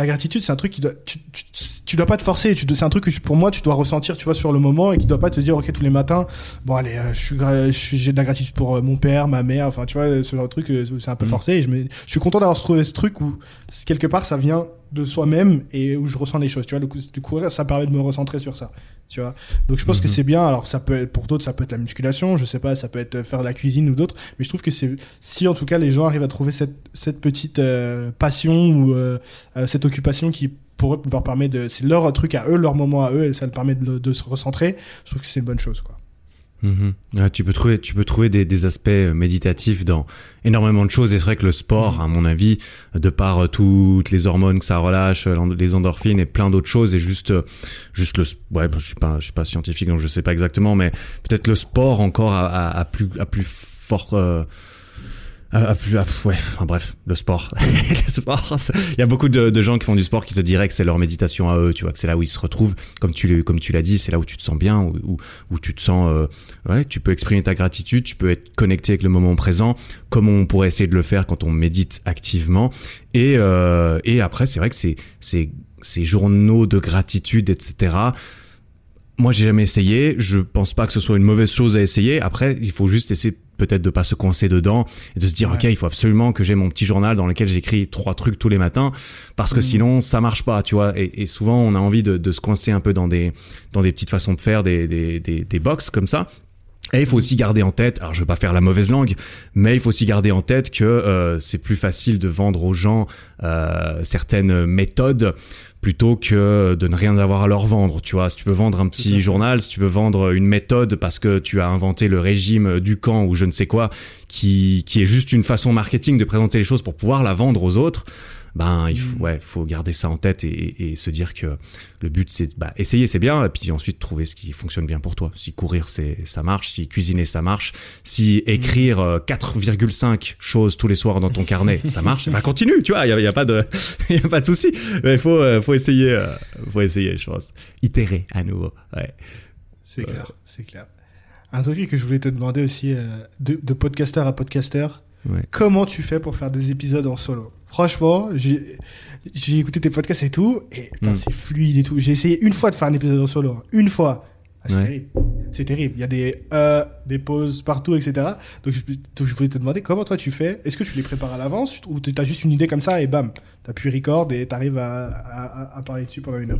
la gratitude, c'est un truc qui doit, tu, tu, tu dois pas te forcer. Tu, c'est un truc que tu- pour moi, tu dois ressentir, tu vois, sur le moment et qui doit pas te dire, ok, tous les matins, bon allez, euh, je suis, gra- je suis- j'ai de la gratitude pour euh, mon père, ma mère, enfin, tu vois, ce genre de truc, euh, c'est un peu Mhm. forcé. Et je, me, je suis content d'avoir trouvé ce truc où quelque part ça vient de soi-même et où je ressens les choses. Tu vois, le coup de courir, ça permet de me recentrer sur ça. Tu vois. Donc je pense que Mhm. c'est bien. Alors ça peut être pour d'autres, ça peut être la musculation, je sais pas, ça peut être faire de la cuisine ou d'autres. Mais je trouve que c'est si en tout cas les gens arrivent à trouver cette cette petite euh, passion ou euh, euh, cette occupation qui pour eux leur permet de c'est leur truc à eux, leur moment à eux et ça leur permet de, de se recentrer. Je trouve que c'est une bonne chose quoi. Mhm. Ouais, tu peux trouver, tu peux trouver des, des aspects euh, méditatifs dans énormément de choses. Et c'est vrai que le sport, à mon avis, de par euh, toutes les hormones que ça relâche, euh, les endorphines et plein d'autres choses, et juste, juste le, ouais, bah, je suis pas, je suis pas scientifique, donc je sais pas exactement, mais peut-être le sport encore a, a- a plus, a plus fort. euh, à plus, à- ouais, enfin, bref, le sport. le sport, il y a beaucoup de, gens qui font du sport qui te diraient que c'est leur méditation à eux, tu vois, que c'est là où ils se retrouvent, comme tu, comme tu l'as dit, c'est là où tu te sens bien, où, tu te sens, euh, ouais, tu peux exprimer ta gratitude, tu peux être connecté avec le moment présent, comme on pourrait essayer de le faire quand on médite activement. Et, euh, après, c'est vrai que ces journaux de gratitude, etc. Moi, j'ai jamais essayé. Je pense pas que ce soit une mauvaise chose à essayer. Après, il faut juste essayer peut-être de pas se coincer dedans et de se dire Ouais. ok il faut absolument que j'ai mon petit journal dans lequel j'écris trois trucs tous les matins parce que Mhm. sinon ça marche pas tu vois et, et souvent on a envie de, de se coincer un peu dans des dans des petites façons de faire des des des, des box comme ça et il faut aussi garder en tête, alors je veux pas faire la mauvaise langue, mais il faut aussi garder en tête que euh, c'est plus facile de vendre aux gens euh, certaines méthodes plutôt que de ne rien avoir à leur vendre. Tu vois, si tu peux vendre un petit journal, si tu peux vendre une méthode parce que tu as inventé le régime du camp ou je ne sais quoi, qui, qui est juste une façon marketing de présenter les choses pour pouvoir la vendre aux autres, ben il faut, Mm. ouais, faut garder ça en tête et, et- et se dire que le but c'est bah, essayer c'est bien et puis ensuite trouver ce qui fonctionne bien pour toi. Si courir c'est ça marche, si cuisiner ça marche, si écrire euh, 4,5 choses tous les soirs dans ton carnet ça marche, bah continue, tu vois, il y a, y a pas de y a pas de souci. Mais il faut euh, faut essayer euh, faut essayer je pense. Itérer à nouveau. Ouais. C'est clair, c'est clair. Un truc que je voulais te demander aussi, euh, de, de podcasteur à podcasteur, Ouais. comment tu fais pour faire des épisodes en solo? Franchement, j'ai j'ai écouté tes podcasts et tout, et putain, Mm. c'est fluide et tout. J'ai essayé une fois de faire un épisode en solo, hein. une fois. Ah, c'est Ouais. terrible. C'est terrible. Il y a des euh, des pauses partout, etc. Donc je, donc je voulais te demander comment toi tu fais? Est-ce que tu les prépares à l'avance ou t'as juste une idée comme ça et bam, t'appuies record et t'arrives à, à, à- à parler dessus pendant une heure?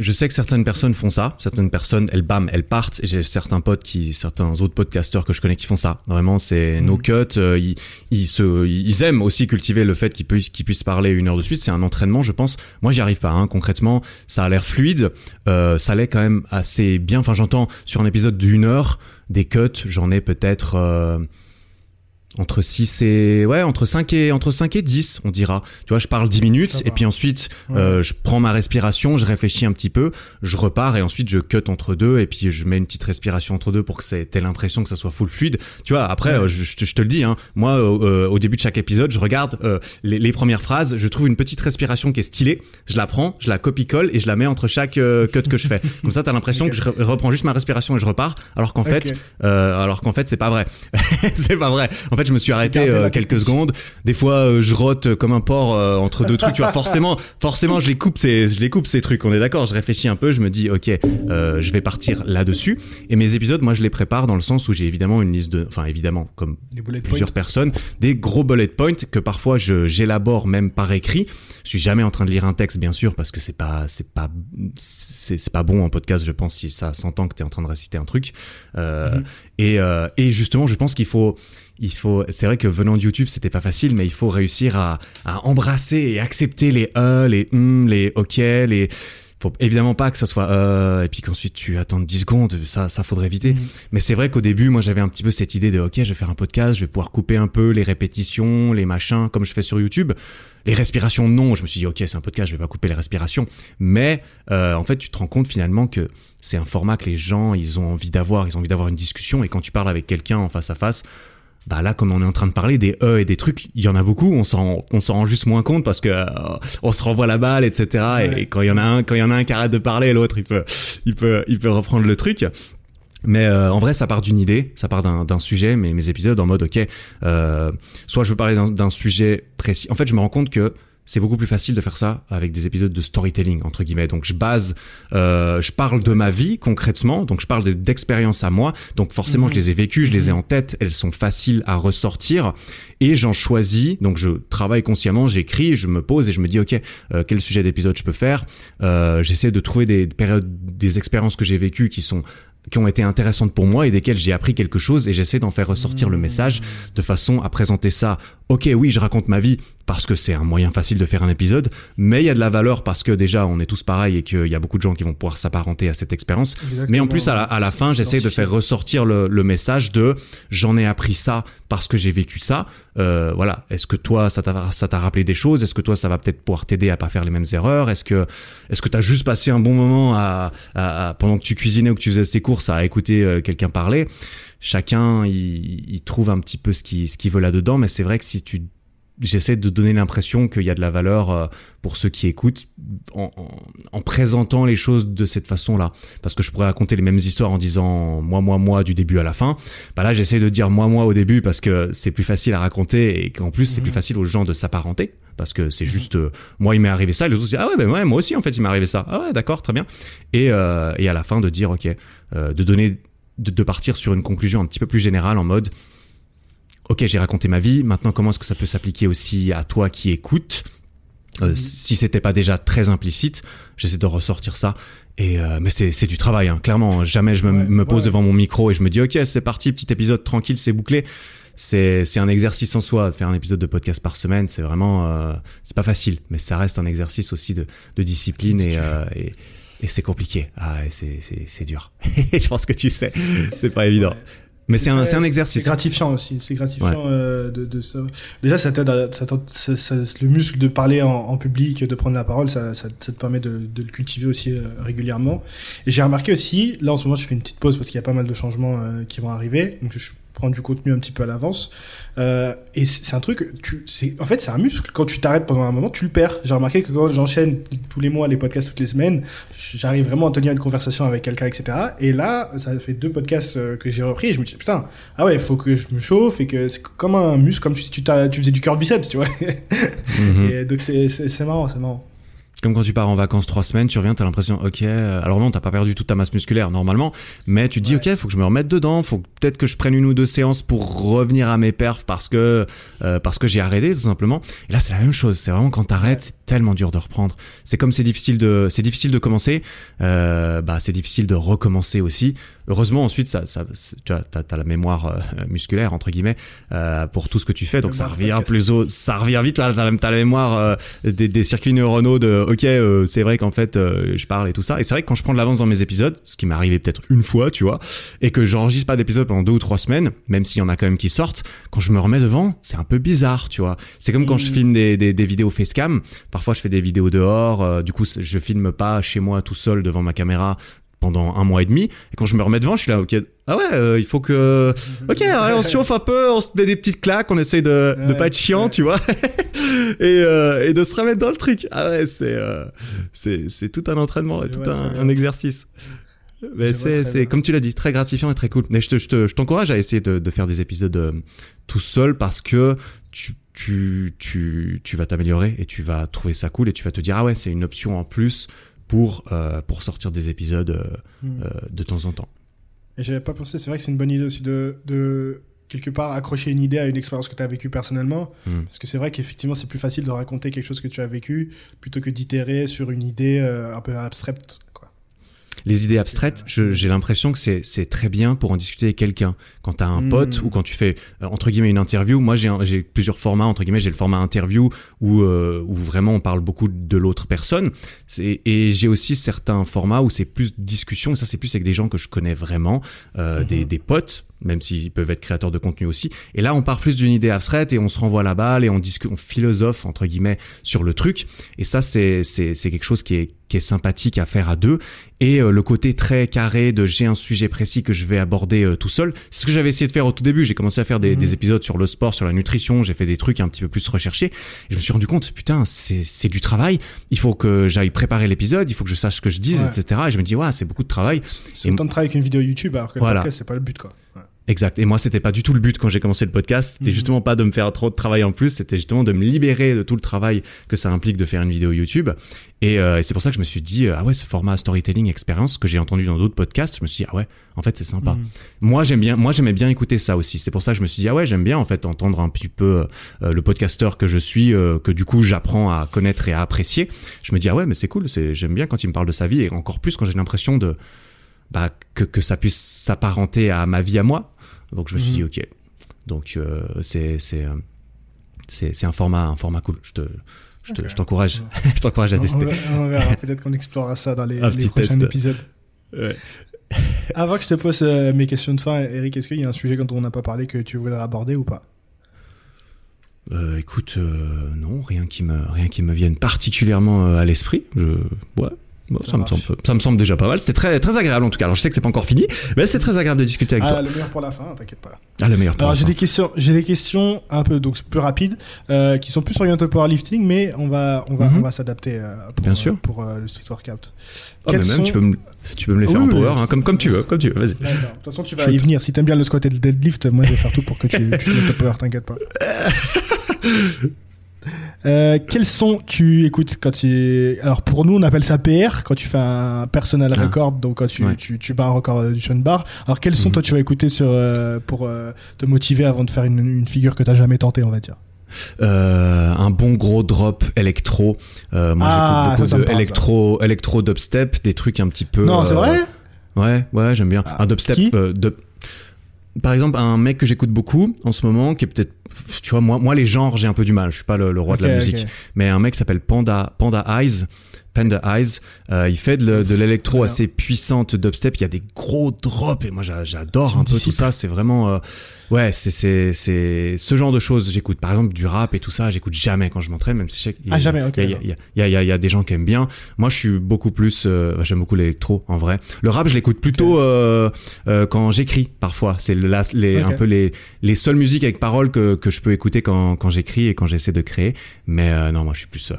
Je sais que certaines personnes font ça, certaines personnes, elles bam, elles partent. J'ai certains potes qui, certains autres podcasteurs que je connais qui font ça. Vraiment, c'est Mhm. no cut. euh, ils, ils se, ils aiment aussi cultiver le fait qu'ils puissent, qu'ils puissent parler une heure de suite. C'est un entraînement, je pense. Moi, j'y arrive pas. Hein. Concrètement, ça a l'air fluide. Euh, ça l'est quand même assez bien. Enfin, j'entends sur un épisode d'une heure des cuts. J'en ai peut-être. euh, entre 6 et ouais entre 5 et entre 5 et 10 on dira. Tu vois je parle 10 minutes et puis ensuite Ouais. euh, je prends ma respiration je réfléchis un petit peu je repars et ensuite je cut entre deux et puis je mets une petite respiration entre deux pour que ça ait l'impression que ça soit full fluide. Tu vois après Ouais. euh, je, je te- je te le dis hein. Moi euh, euh, au début de chaque épisode je regarde euh, les, les premières phrases je trouve une petite respiration qui est stylée je la prends je la copie colle et je la mets entre chaque cut que je fais. Comme ça t'as l'impression que je re- reprends juste ma respiration et je repars alors qu'en fait euh, alors qu'en fait c'est pas vrai. C'est pas vrai. En fait je me suis arrêté euh, quelques secondes. Des fois, euh, je rote comme un porc euh, entre deux trucs. Tu vois, forcément, forcément, je les coupe ces, je les coupe ces trucs. On est d'accord. Je réfléchis un peu. Je me dis, ok, euh, je vais partir là-dessus. Et mes épisodes, moi, je les prépare dans le sens où j'ai évidemment une liste de, enfin, évidemment, comme points. plusieurs personnes, des gros bullet points que parfois je j'élabore même par écrit. Je suis jamais en train de lire un texte, bien sûr, parce que c'est pas c'est pas c'est pas bon en podcast. Je pense si ça s'entend que tu es en train de réciter un truc. Euh, Mhm. Et euh, et justement, je pense qu'il faut il faut c'est vrai que venant de YouTube c'était pas facile mais il faut réussir à, à embrasser et accepter les euh les hum les ok les faut évidemment pas que ça soit euh et puis qu'ensuite tu attends 10 secondes ça ça faudrait éviter Mhm. mais c'est vrai qu'au début, moi, j'avais un petit peu cette idée de, ok, je vais faire un podcast, je vais pouvoir couper un peu les répétitions, les machins, comme je fais sur YouTube. Les respirations, non. Je me suis dit, ok, c'est un podcast, je vais pas couper les respirations. Mais euh, en fait, tu te rends compte finalement que c'est un format que les gens, ils ont envie d'avoir, ils ont envie d'avoir une discussion. Et quand tu parles avec quelqu'un en face à face, bah là, comme on est en train de parler des e et des trucs, il y en a beaucoup. On s'en, on s'en rend juste moins compte parce que euh, on se renvoie la balle, etc. Ouais. Et quand il y en a un, quand il y en a un qui arrête de parler, l'autre, il peut, il peut, il peut reprendre le truc. Mais euh, en vrai, ça part d'une idée, ça part d'un sujet. Mais mes épisodes en mode, ok, euh, soit je veux parler d'un sujet précis. En fait, je me rends compte que c'est beaucoup plus facile de faire ça avec des épisodes de storytelling entre guillemets. Donc je base, euh, je parle de ma vie concrètement, donc je parle de- d'expériences à moi. Donc forcément, je les ai vécues, je les ai en tête, elles sont faciles à ressortir et j'en choisis. Donc je travaille consciemment, j'écris, je me pose et je me dis ok, euh, quel sujet d'épisode je peux faire? Euh, J'essaie de trouver des périodes, des expériences que j'ai vécues qui sont qui ont été intéressantes pour moi et desquelles j'ai appris quelque chose et j'essaie d'en faire ressortir le message de façon à présenter ça. Ok, oui, je raconte ma vie parce que c'est un moyen facile de faire un épisode, mais il y a de la valeur parce que déjà on est tous pareils et qu'il y a beaucoup de gens qui vont pouvoir s'apparenter à cette expérience. Mais en plus, à la, à la fin, j'essaie de faire ressortir le, le message de j'en ai appris ça parce que j'ai vécu ça. Euh, voilà. Est-ce que toi, ça t'a rappelé des choses? Est-ce que toi, ça va peut-être pouvoir t'aider à pas faire les mêmes erreurs? Est-ce que est-ce que t'as juste passé un bon moment à, à- pendant que tu cuisinais ou que tu faisais tes courses à écouter euh, quelqu'un parler? Chacun, il, il trouve un petit peu ce qu'il ce qu'il veut là-dedans, mais c'est vrai que si tu J'essaie de donner l'impression qu'il y a de la valeur euh, pour ceux qui écoutent en, en- en présentant les choses de cette façon-là. Parce que je pourrais raconter les mêmes histoires en disant moi, moi, moi du début à la fin. Bah là, j'essaie de dire moi, moi au début parce que c'est plus facile à raconter et qu'en plus, c'est plus facile aux gens de s'apparenter. Parce que c'est juste, euh, moi, il m'est arrivé ça, et les autres disent, ah ouais, ben ouais, moi aussi, en fait, il m'est arrivé ça. Ah ouais, d'accord, très bien. Et, euh, et à la fin, de dire, ok, euh, de donner, de, de partir sur une conclusion un petit peu plus générale en mode, ok, j'ai raconté ma vie, maintenant, comment est-ce que ça peut s'appliquer aussi à toi qui écoutes? Euh, si c'était pas déjà très implicite, j'essaie de ressortir ça. Et euh, mais c'est c'est du travail, hein. clairement. Jamais je me, Ouais, me pose ouais. devant mon micro et je me dis ok, c'est parti, petit épisode tranquille, c'est bouclé. C'est c'est un exercice en soi de faire un épisode de podcast par semaine. C'est vraiment euh, c'est pas facile, mais ça reste un exercice aussi de, de discipline et et, et c'est compliqué. Ah, et c'est c'est c'est dur. je pense que tu sais, c'est pas évident. Ouais. Mais c'est un Ouais, c'est un exercice. C'est gratifiant aussi. C'est gratifiant euh, de, de ça. Déjà, ça t'aide, à- ça, t'aide- ça- ça- le muscle de parler en, en public, de prendre la parole, ça, ça, ça te permet de, de le cultiver aussi euh, régulièrement. Et j'ai remarqué aussi, là en ce moment, je fais une petite pause parce qu'il y a pas mal de changements euh, qui vont arriver, donc je prends du contenu un petit peu à l'avance. Euh, et c'est un truc, tu, c'est, en fait, c'est un muscle. Quand tu t'arrêtes pendant un moment, tu le perds. J'ai remarqué que quand j'enchaîne tous les mois les podcasts toutes les semaines, j'arrive vraiment à tenir une conversation avec quelqu'un, etc. Et là, ça fait deux podcasts euh, que j'ai repris. Et je me dis putain, ah ouais, il faut que je me chauffe et que c'est comme un muscle, comme si tu, faisais du curl biceps, tu vois. Mhm. Et donc c'est, c'est, c'est marrant, c'est. Comme quand tu pars en vacances trois semaines, tu reviens, t'as l'impression, ok, euh, alors non, t'as pas perdu toute ta masse musculaire normalement, mais tu te dis, Ouais. ok, faut que je me remette dedans, faut peut-être que je prenne une ou deux séances pour revenir à mes perfs parce que euh, parce que j'ai arrêté tout simplement. Et là, c'est la même chose. C'est vraiment quand t'arrêtes, Ouais. c'est tellement dur de reprendre. C'est comme c'est difficile de c'est difficile de commencer, euh, bah c'est difficile de recommencer aussi. Heureusement, ensuite, ça, ça, tu vois, t'as, t'as la mémoire euh, musculaire entre guillemets euh, pour tout ce que tu fais, donc ça revient plus au, ça revient vite. T'as, t'as, t'as la mémoire euh, des, des circuits neuronaux de, ok, euh, c'est vrai qu'en fait, euh, je parle et tout ça. Et c'est vrai que quand je prends de l'avance dans mes épisodes, ce qui m'est arrivé peut-être une fois, tu vois, et que j'enregistre pas d'épisode pendant deux ou trois semaines, même s'il y en a quand même qui sortent, quand je me remets devant, c'est un peu bizarre, tu vois. C'est comme quand je Mhm. filme des, des, des vidéos facecam. Parfois, je fais des vidéos dehors. euh, du coup, je filme pas chez moi tout seul devant ma caméra pendant un mois et demi. Et quand je me remets devant, je suis là, ok, ah ouais, euh, il faut que, ok, allez, on se chauffe un peu, on se met des petites claques, on essaye de, de Ouais, pas être chiant, ouais. tu vois, et, euh, et de se remettre dans le truc. Ah ouais, c'est, euh, c'est, tout un entraînement et tout Ouais, un, exercice. Mais c'est, comme tu l'as dit, très gratifiant et très cool. Mais je te, je te, je t'encourage à essayer de, de faire des épisodes euh, tout seul parce que tu, tu, tu, tu vas t'améliorer et tu vas trouver ça cool et tu vas te dire ah ouais c'est une option en plus pour euh, pour sortir des épisodes euh, Hmm. euh, de temps en temps. Et j'avais pas pensé, c'est vrai que c'est une bonne idée aussi de, de quelque part accrocher une idée à une expérience que tu as vécue personnellement. Mm. Parce que c'est vrai qu'effectivement, c'est plus facile de raconter quelque chose que tu as vécu plutôt que d'itérer sur une idée euh, un peu abstraite. Les idées abstraites, j'ai l'impression que c'est très bien pour en discuter avec quelqu'un. Quand t'as un Mm. pote ou quand tu fais euh, entre guillemets une interview, moi j'ai un- plusieurs formats entre guillemets. J'ai le format interview où euh, où vraiment on parle beaucoup de l'autre personne. Et j'ai aussi certains formats où c'est plus discussion. Et ça c'est plus avec des gens que je connais vraiment, euh, Mhm. des, des potes, même s'ils peuvent être créateurs de contenu aussi. Et là on part plus d'une idée abstraite et on se renvoie la balle et on discute, on philosophe entre guillemets sur le truc. Et ça c'est c'est c'est quelque chose qui est qui est sympathique à faire à deux et euh, le côté très carré de j'ai un sujet précis que je vais aborder euh, tout seul. C'est ce que j'avais essayé de faire au tout début. J'ai commencé à faire des, des épisodes sur le sport, sur la nutrition. J'ai fait des trucs un petit peu plus recherchés. Et je me suis rendu compte, putain, c'est c'est du travail. Il faut que j'aille préparer l'épisode. Il faut que je sache ce que je dise, Ouais. etc. Et je me dis, ouais, c'est beaucoup de travail. C'est- C'est Et- autant de travail qu'une vidéo YouTube, alors que le Voilà. podcast, c'est pas le but. Quoi. Exact. Et moi, c'était pas du tout le but quand j'ai commencé le podcast. C'était Mhm. justement pas de me faire trop de travail en plus. C'était justement de me libérer de tout le travail que ça implique de faire une vidéo YouTube. Et, euh, et c'est pour ça que je me suis dit, euh, ah ouais, ce format storytelling expérience que j'ai entendu dans d'autres podcasts, je me suis dit, ah ouais, en fait, c'est sympa. Mhm. Moi, j'aime bien, moi, j'aimais bien écouter ça aussi. C'est pour ça que je me suis dit, ah ouais, j'aime bien, en fait, entendre un petit peu euh, le podcasteur que je suis, euh, que du coup, j'apprends à connaître et à apprécier. Je me dis, ah ouais, mais c'est cool, c'est, j'aime bien quand il me parle de sa vie et encore plus quand j'ai l'impression de, bah, que, que ça puisse s'apparenter à ma vie à moi. Donc, je me suis Mhm. dit, ok. Donc, euh, c'est, c'est, euh, c'est, un format, un format cool. Je te, je t'encourage, je t'encourage à tester. verra- on verra. Peut-être qu'on explorera ça dans les, prochains test. épisodes. Ouais. Avant que je te pose euh, mes questions de fin, Eric, est-ce qu'il y a un sujet dont on n'a pas parlé que tu voudrais aborder ou pas? Euh, écoute, euh, non, rien qui me, rien qui me vienne particulièrement à l'esprit. Je, ouais. Bon, Ça ça, me semble, ça me semble déjà pas mal. C'était très, très agréable en tout cas. Alors je sais que c'est pas encore fini, mais c'était très agréable de discuter avec Ah, toi. le meilleur pour la fin, t'inquiète pas. Ah, le meilleur. pour Alors j'ai des questions, j'ai des questions un peu donc plus rapides, euh, qui sont plus orientées au powerlifting, mais on va, on va, Mhm. on va s'adapter euh, pour, Bien sûr. euh, pour euh, le street workout. Mais même, sont- tu peux me, tu peux me les faire Oui, en power, oui. hein, comme, comme tu veux, comme tu veux. Vas-y. De toute façon, tu vas Je y venir. Si t'aimes bien le squat et le deadlift, moi je vais faire tout pour que tu, tu te mettes power, t'inquiète pas. Euh, quels sont tu écoutes quand tu alors pour nous on appelle ça PR quand tu fais un personal Ah. record donc quand tu, Ouais. tu, tu bats un record euh, du une bar alors quels sont Mhm. toi tu vas écouter sur euh, pour euh, te motiver avant de faire une, une figure que t'as jamais tenté on va dire? Euh, un bon gros drop électro. Euh, moi, Ah, j'écoute beaucoup de ça. électro, électro dubstep, des trucs un petit peu. non c'est vrai? Ouais, ouais, j'aime bien. Ah, un dubstep. dub- Par exemple, un mec que j'écoute beaucoup en ce moment, qui est peut-être, tu vois, moi, moi les genres, j'ai un peu du mal. Je suis pas le, le roi de la musique, mais un mec s'appelle Panda, Panda Eyes. Panda Eyes, euh, il fait de, le- de l'électro assez puissante dubstep. Il y a des gros drops et moi j'a- j'adore un peu tout ça. C'est vraiment, euh, ouais, c'est c'est c'est ce genre de choses. J'écoute par exemple du rap et tout ça. J'écoute jamais quand je m'entraîne, même si je sais qu'il y a- Ah, jamais, ok, il y a- il y a- il y a, il y a- il y a des gens qui aiment bien. Moi, je suis beaucoup plus, euh, j'aime beaucoup l'électro en vrai. Le rap, je l'écoute plutôt quand j'écris parfois. C'est les, un peu les, les seules musiques avec paroles que, que je peux écouter quand, quand j'écris et quand j'essaie de créer. Mais non, moi, je suis plus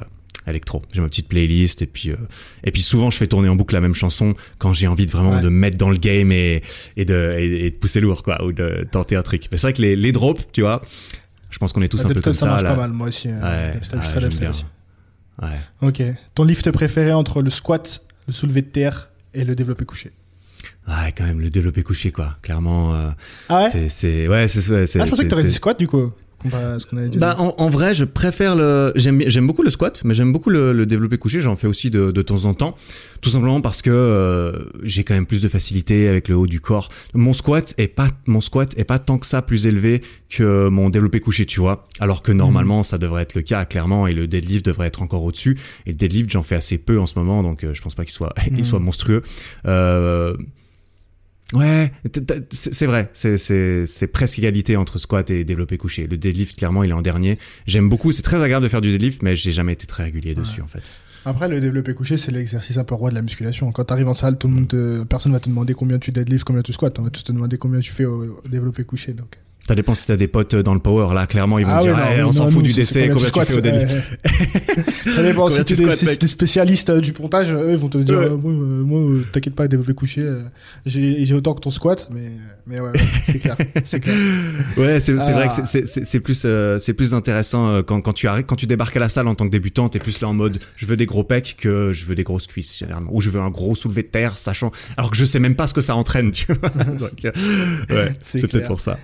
électro. J'ai ma petite playlist et puis euh, et puis souvent, je fais tourner en boucle la même chanson quand j'ai envie de vraiment Ouais. de me mettre dans le game et et de et, et de pousser lourd quoi ou de tenter un truc. Mais c'est vrai que les, les drops, tu vois. Je pense qu'on est tous La un peu comme ça ça. marche là. pas mal moi aussi euh, Ouais, je ah, très bien. aussi. Ouais. ok ton lift préféré entre le squat le soulevé de terre et le développé couché? Ouais, quand même, le développé couché, quoi. Clairement, euh, ah ouais? c'est, ouais, c'est, ouais, c'est, ah je pensais que t'aurais dit squat du coup comparé à ce qu'on avait dit Bah, en, en vrai, je préfère le, j'aime, beaucoup le squat, mais j'aime beaucoup le, le développé couché. J'en fais aussi de, de temps en temps. Tout simplement parce que, euh, j'ai quand même plus de facilité avec le haut du corps. Mon squat est pas, mon squat est pas tant que ça plus élevé que mon développé couché, tu vois. Alors que normalement, ça devrait être le cas, clairement, et le deadlift devrait être encore au-dessus. Et le deadlift, j'en fais assez peu en ce moment, donc euh, je pense pas qu'il soit, Mhm. il soit monstrueux. Euh, Ouais, c'est vrai, c'est- presque égalité entre squat et développé couché. Le deadlift, clairement, il est en dernier. J'aime beaucoup, c'est très agréable de faire du deadlift, mais j'ai jamais été très régulier dessus, en fait. Après, le développé couché, c'est l'exercice un peu roi de la musculation. Quand t'arrives en salle, tout le monde te... personne va te demander combien tu deadlift, combien tu squats. On va tous te demander combien tu fais au, au développé couché. Donc. Ça dépend si t'as des potes dans le power. Là, clairement, ils vont Ah dire, ouais, non, Eh, on s'en fout du décès, combien tu fais au euh, Ça dépend. Si t'es des, des spécialistes euh, du pontage, eux, ils vont te dire, Ouais. euh, moi, euh, moi, euh, t'inquiète pas, développé couché, euh, j'ai j'ai autant que ton squat, mais, mais ouais, ouais, c'est clair, c'est clair. Ouais, c'est c'est Ah. vrai que c'est- c'est- plus c'est plus intéressant quand quand tu arrives quand tu débarques à la salle en tant que débutant, t'es plus là en mode je veux des gros pecs que je veux des grosses cuisses généralement ou je veux un gros soulevé de terre, sachant alors que je sais même pas ce que ça entraîne, tu vois. Ouais, C'est peut-être pour ça.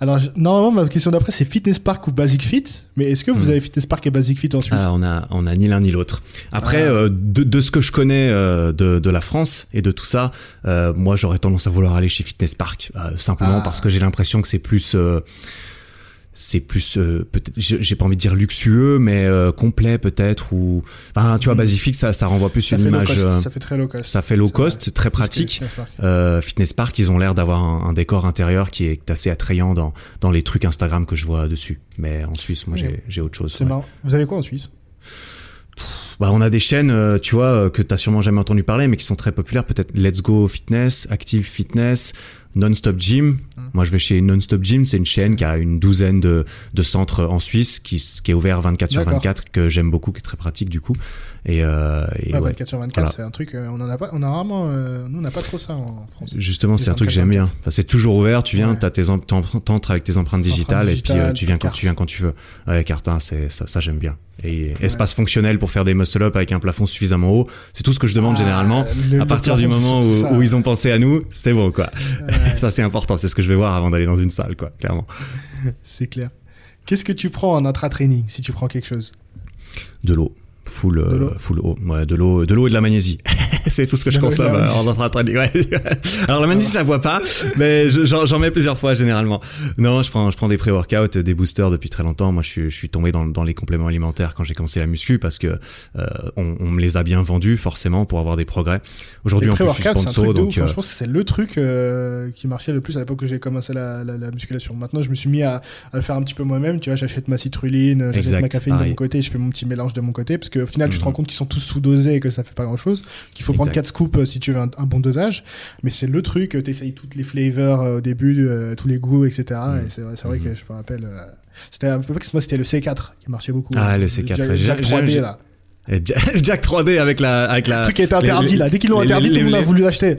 Alors, normalement, ma question d'après, c'est Fitness Park ou Basic Fit, mais est-ce que vous Hmm. avez Fitness Park et Basic Fit en Suisse? Ah, on a on a ni l'un ni l'autre. Après Ah. euh, de, de ce que je connais euh, de de la France et de tout ça, euh, moi j'aurais tendance à vouloir aller chez Fitness Park euh, simplement Ah. parce que j'ai l'impression que c'est plus euh, c'est plus euh, peut-être j'ai pas envie de dire luxueux mais euh, complet peut-être ou enfin tu vois Mm. Basifique ça ça renvoie plus ça une image cost, euh, ça fait très low cost. ça fait low cost très pratique Fitness Park. euh, Fitness Park ils ont l'air d'avoir un, un décor intérieur qui est assez attrayant dans dans les trucs Instagram que je vois dessus mais en Suisse moi Ok. j'ai j'ai autre chose C'est marrant. Vous avez quoi en Suisse? Bah, on a des chaînes, euh, tu vois, que t'as sûrement jamais entendu parler, mais qui sont très populaires. Peut-être Let's Go Fitness, Active Fitness, Non-Stop Gym. Mm. Moi, je vais chez Non-Stop Gym. C'est une chaîne qui a une douzaine de, de centres en Suisse, qui, qui est ouvert 24 sur D'accord. 24, que j'aime beaucoup, qui est très pratique du coup. Et, euh, et Ouais, ouais. 24 sur 24, Voilà. c'est un truc, euh, on en a pas, on a rarement, euh, nous on n'a pas trop ça en France. Justement, c'est un truc que 24, j'aime bien. 24. Enfin, c'est toujours ouvert. Tu viens, Ouais. t'as tes t'entres avec tes empreintes digitales, et puis euh, tu viens quand tu viens quand tu veux. Ouais, Cartin, c'est ça, ça j'aime bien. Et espace fonctionnel pour faire des muscle up avec un plafond suffisamment haut. C'est tout ce que je demande Ah, généralement. le- à partir du moment où ils ont pensé à nous, c'est bon quoi. Ça c'est important, c'est ce que je vais voir avant d'aller dans une salle quoi, clairement. c'est clair. Qu'est-ce que tu prends en intra-training si tu prends quelque chose? De l'eau. Full, euh, De l'eau. full eau. Ouais, de l'eau, de l'eau et de la magnésie. c'est tout ce que je De de consomme euh, en entraînement. Ouais. Alors la magnésie, je la vois pas, mais je- j'en j'en mets plusieurs fois généralement. Non, je prends, je prends des pré-workouts, des boosters depuis très longtemps. Moi, je suis, je suis tombé dans, dans les compléments alimentaires quand j'ai commencé la muscu parce que euh, on, on me les a bien vendus forcément pour avoir des progrès. Aujourd'hui, en plus, je suis sponsor, de donc ouf. hein. euh, Je pense que c'est le truc euh, qui marchait le plus à l'époque que j'ai commencé la, la, la musculation. Maintenant, je me suis mis à, à le faire un petit peu moi-même. Tu vois, j'achète ma citrulline, j'achète Exact, ma caféine de mon côté, je fais mon petit mélange de mon côté, parce qu'au final, tu te Mhm. rends compte qu'ils sont tous sous-dosés et que ça fait pas grand-chose, qu'il faut prendre Exact. 4 scoops euh, si tu veux un, un bon dosage. Mais c'est le truc, euh, t'essayes toutes les flavors euh, au début, tous les goûts, etc. Mhm. Et c'est vrai, vrai Mhm. que je me rappelle. c'était un peu moi, c'était le C4 qui marchait beaucoup. Ah, Euh, le C4, Jack, ouais. Jack J'ai- 3D j'ai- là. Jack 3D avec la, avec la, Le truc qui les- interdit les- là. Dès qu'ils l'ont interdit, les- tout le monde a voulu l'acheter.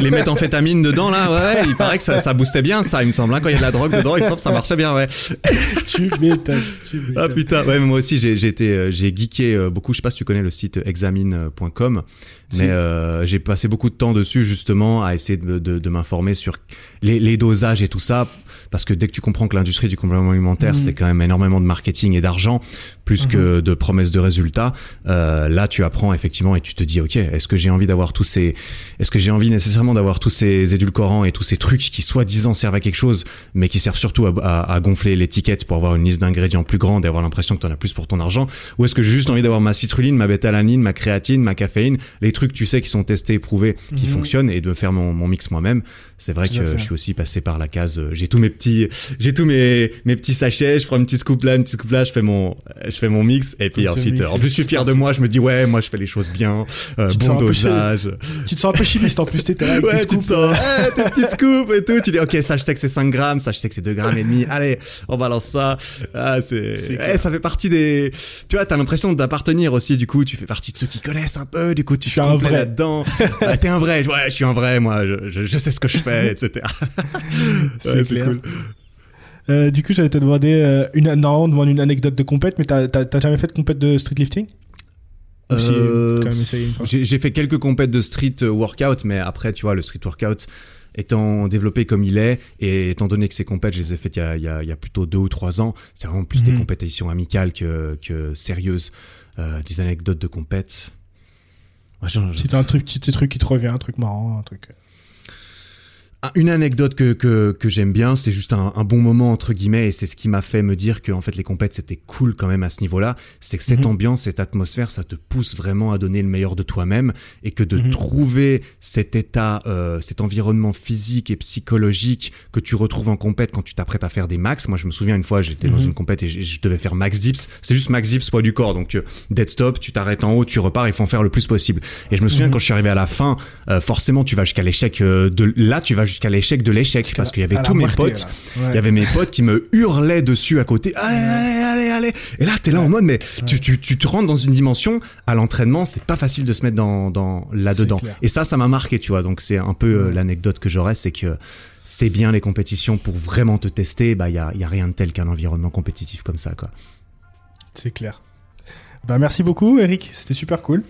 les méthamphétamines dedans là, ouais, il paraît que ça, ça boostait bien ça, il me semble. hein, quand il y a de la drogue dedans, il me semble que ça marchait bien, ouais. tu m'étonnes. Ah putain, ouais, mais moi aussi j'ai j'ai été euh, j'ai geeké euh, beaucoup. Je sais pas si tu connais le site examine.com, Si. mais euh, j'ai passé beaucoup de temps dessus justement à essayer de, de, de m'informer sur les, les dosages et tout ça, parce que dès que tu comprends que l'industrie du complément alimentaire Mhm. c'est quand même énormément de marketing et d'argent plus que de promesses de résultats, euh, là tu apprends effectivement et tu te dis ok, est-ce que j'ai envie d'avoir tous ces, est-ce que j'ai envie nécessairement d'avoir tous ces édulcorants et tous ces trucs qui soi-disant servent à quelque chose, mais qui servent surtout à, à- à gonfler l'étiquette pour avoir une liste d'ingrédients plus grande et avoir l'impression que tu en as plus pour ton argent? Ou est-ce que j'ai juste envie d'avoir ma citrulline, ma bêta-alanine, ma créatine, ma caféine, les trucs tu sais qui sont testés, prouvés, qui Mhm. fonctionnent et de faire mon, mon mix moi-même? C'est vrai que je suis aussi passé par la case. euh, J'ai tous mes petits, j'ai tous mes mes petits sachets. Je prends une petite scoop là, une petite scoop là. Je fais mon je fais mon mix et puis ensuite, euh, en plus je suis fier de moi. Je me dis ouais, moi je fais les choses bien, euh, bon peu dosage. Tu te sens un peu chimiste en plus, t'es là avec Ouais, tu te sens, eh, tes petites scoops et tout. Tu dis, ok, ça, je sais que c'est 5 grammes, ça, je sais que c'est 2 grammes et demi. Allez, on balance ça. Ah, c'est, C'est eh, ça fait partie des, tu vois, t'as l'impression d'appartenir aussi, du coup, tu fais partie de ceux qui connaissent un peu, du coup, tu Je suis un vrai. là-dedans. Ouais, t'es un vrai. Ouais, je suis un vrai, moi, je, je, je sais ce que je fais, etc. C'est Ouais, cool. Euh, du coup, j'allais te demander euh, une, non, on demande une anecdote de compète, mais t'as, t'as, t'as jamais fait de compète de street lifting? Ou si, Euh, quand même essayé une fois? J'ai j'ai fait quelques compètes de street workout, mais après, tu vois, le street workout étant développé comme il est, et étant donné que ces compètes, je les ai faites il y a, il y a, il y a plutôt deux ou trois ans, c'est vraiment plus des Mhm. compétitions amicales que, que sérieuses. Euh, des anecdotes de compètes. Moi, j'en- Si t'as un truc, petit truc qui te revient, un truc marrant, un truc. Ah, Une anecdote que, que, que j'aime bien, c'était juste un, un bon moment entre guillemets, et c'est ce qui m'a fait me dire que en fait les compètes c'était cool quand même à ce niveau-là. C'est que cette Mhm. ambiance, cette atmosphère, ça te pousse vraiment à donner le meilleur de toi-même, et que de Mhm. trouver cet état, euh, cet environnement physique et psychologique que tu retrouves en compète quand tu t'apprêtes à faire des max. Moi, je me souviens une fois, j'étais dans Mhm. une compète et je, devais faire max dips. C'était juste max dips poids du corps, donc euh, dead stop, tu t'arrêtes en haut, tu repars, il faut en faire le plus possible. Et je me souviens quand je suis arrivé à la fin, euh, forcément tu vas jusqu'à l'échec euh, de là, tu vas jusqu'à l'échec de l'échec parce qu'il y avait tous mes moitié, potes. Ouais. il y avait mes potes qui me hurlaient dessus à côté. Allez, allez, allez, allez. Et là, t'es là en mode, mais tu, tu, tu te rentres dans une dimension à l'entraînement, c'est pas facile de se mettre dans, dans là-dedans. Et ça, ça m'a marqué, tu vois. Donc c'est un peu euh, l'anecdote que j'aurais, c'est que c'est bien les compétitions pour vraiment te tester. Bah, il y a, y a rien de tel qu'un environnement compétitif comme ça, quoi. C'est clair. Bah, merci beaucoup, Eric. C'était super cool.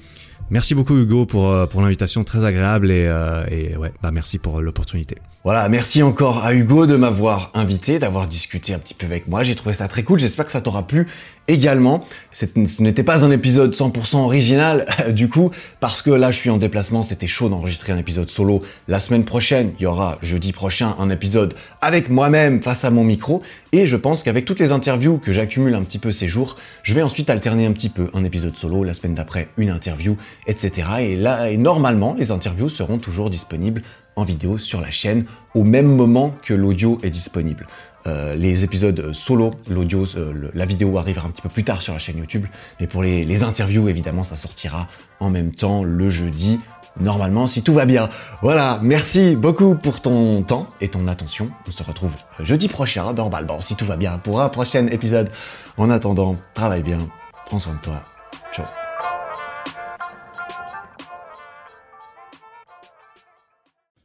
Merci beaucoup Hugo pour, euh, pour l'invitation très agréable et, euh, et ouais, bah merci pour l'opportunité. Voilà, merci encore à Hugo de m'avoir invité, d'avoir discuté un petit peu avec moi. J'ai trouvé ça très cool. J'espère que ça t'aura plu également. Ce n'était pas un épisode 100% original, du coup, parce que là, je suis en déplacement. C'était chaud d'enregistrer un épisode solo. La semaine prochaine, il y aura jeudi prochain un épisode avec moi-même face à mon micro. Et je pense qu'avec toutes les interviews que j'accumule un petit peu ces jours, je vais ensuite alterner un petit peu un épisode solo, la semaine d'après une interview, etc. Et là, et normalement, les interviews seront toujours disponibles en vidéo sur la chaîne au même moment que l'audio est disponible. Euh, les épisodes solo, l'audio, euh, la vidéo arrivera un petit peu plus tard sur la chaîne YouTube, mais pour les, les interviews, évidemment, ça sortira en même temps le jeudi, normalement, si tout va bien. Voilà, merci beaucoup pour ton temps et ton attention. On se retrouve jeudi prochain, normalement, si tout va bien, pour un prochain épisode. En attendant, travaille bien, prends soin de toi. Ciao.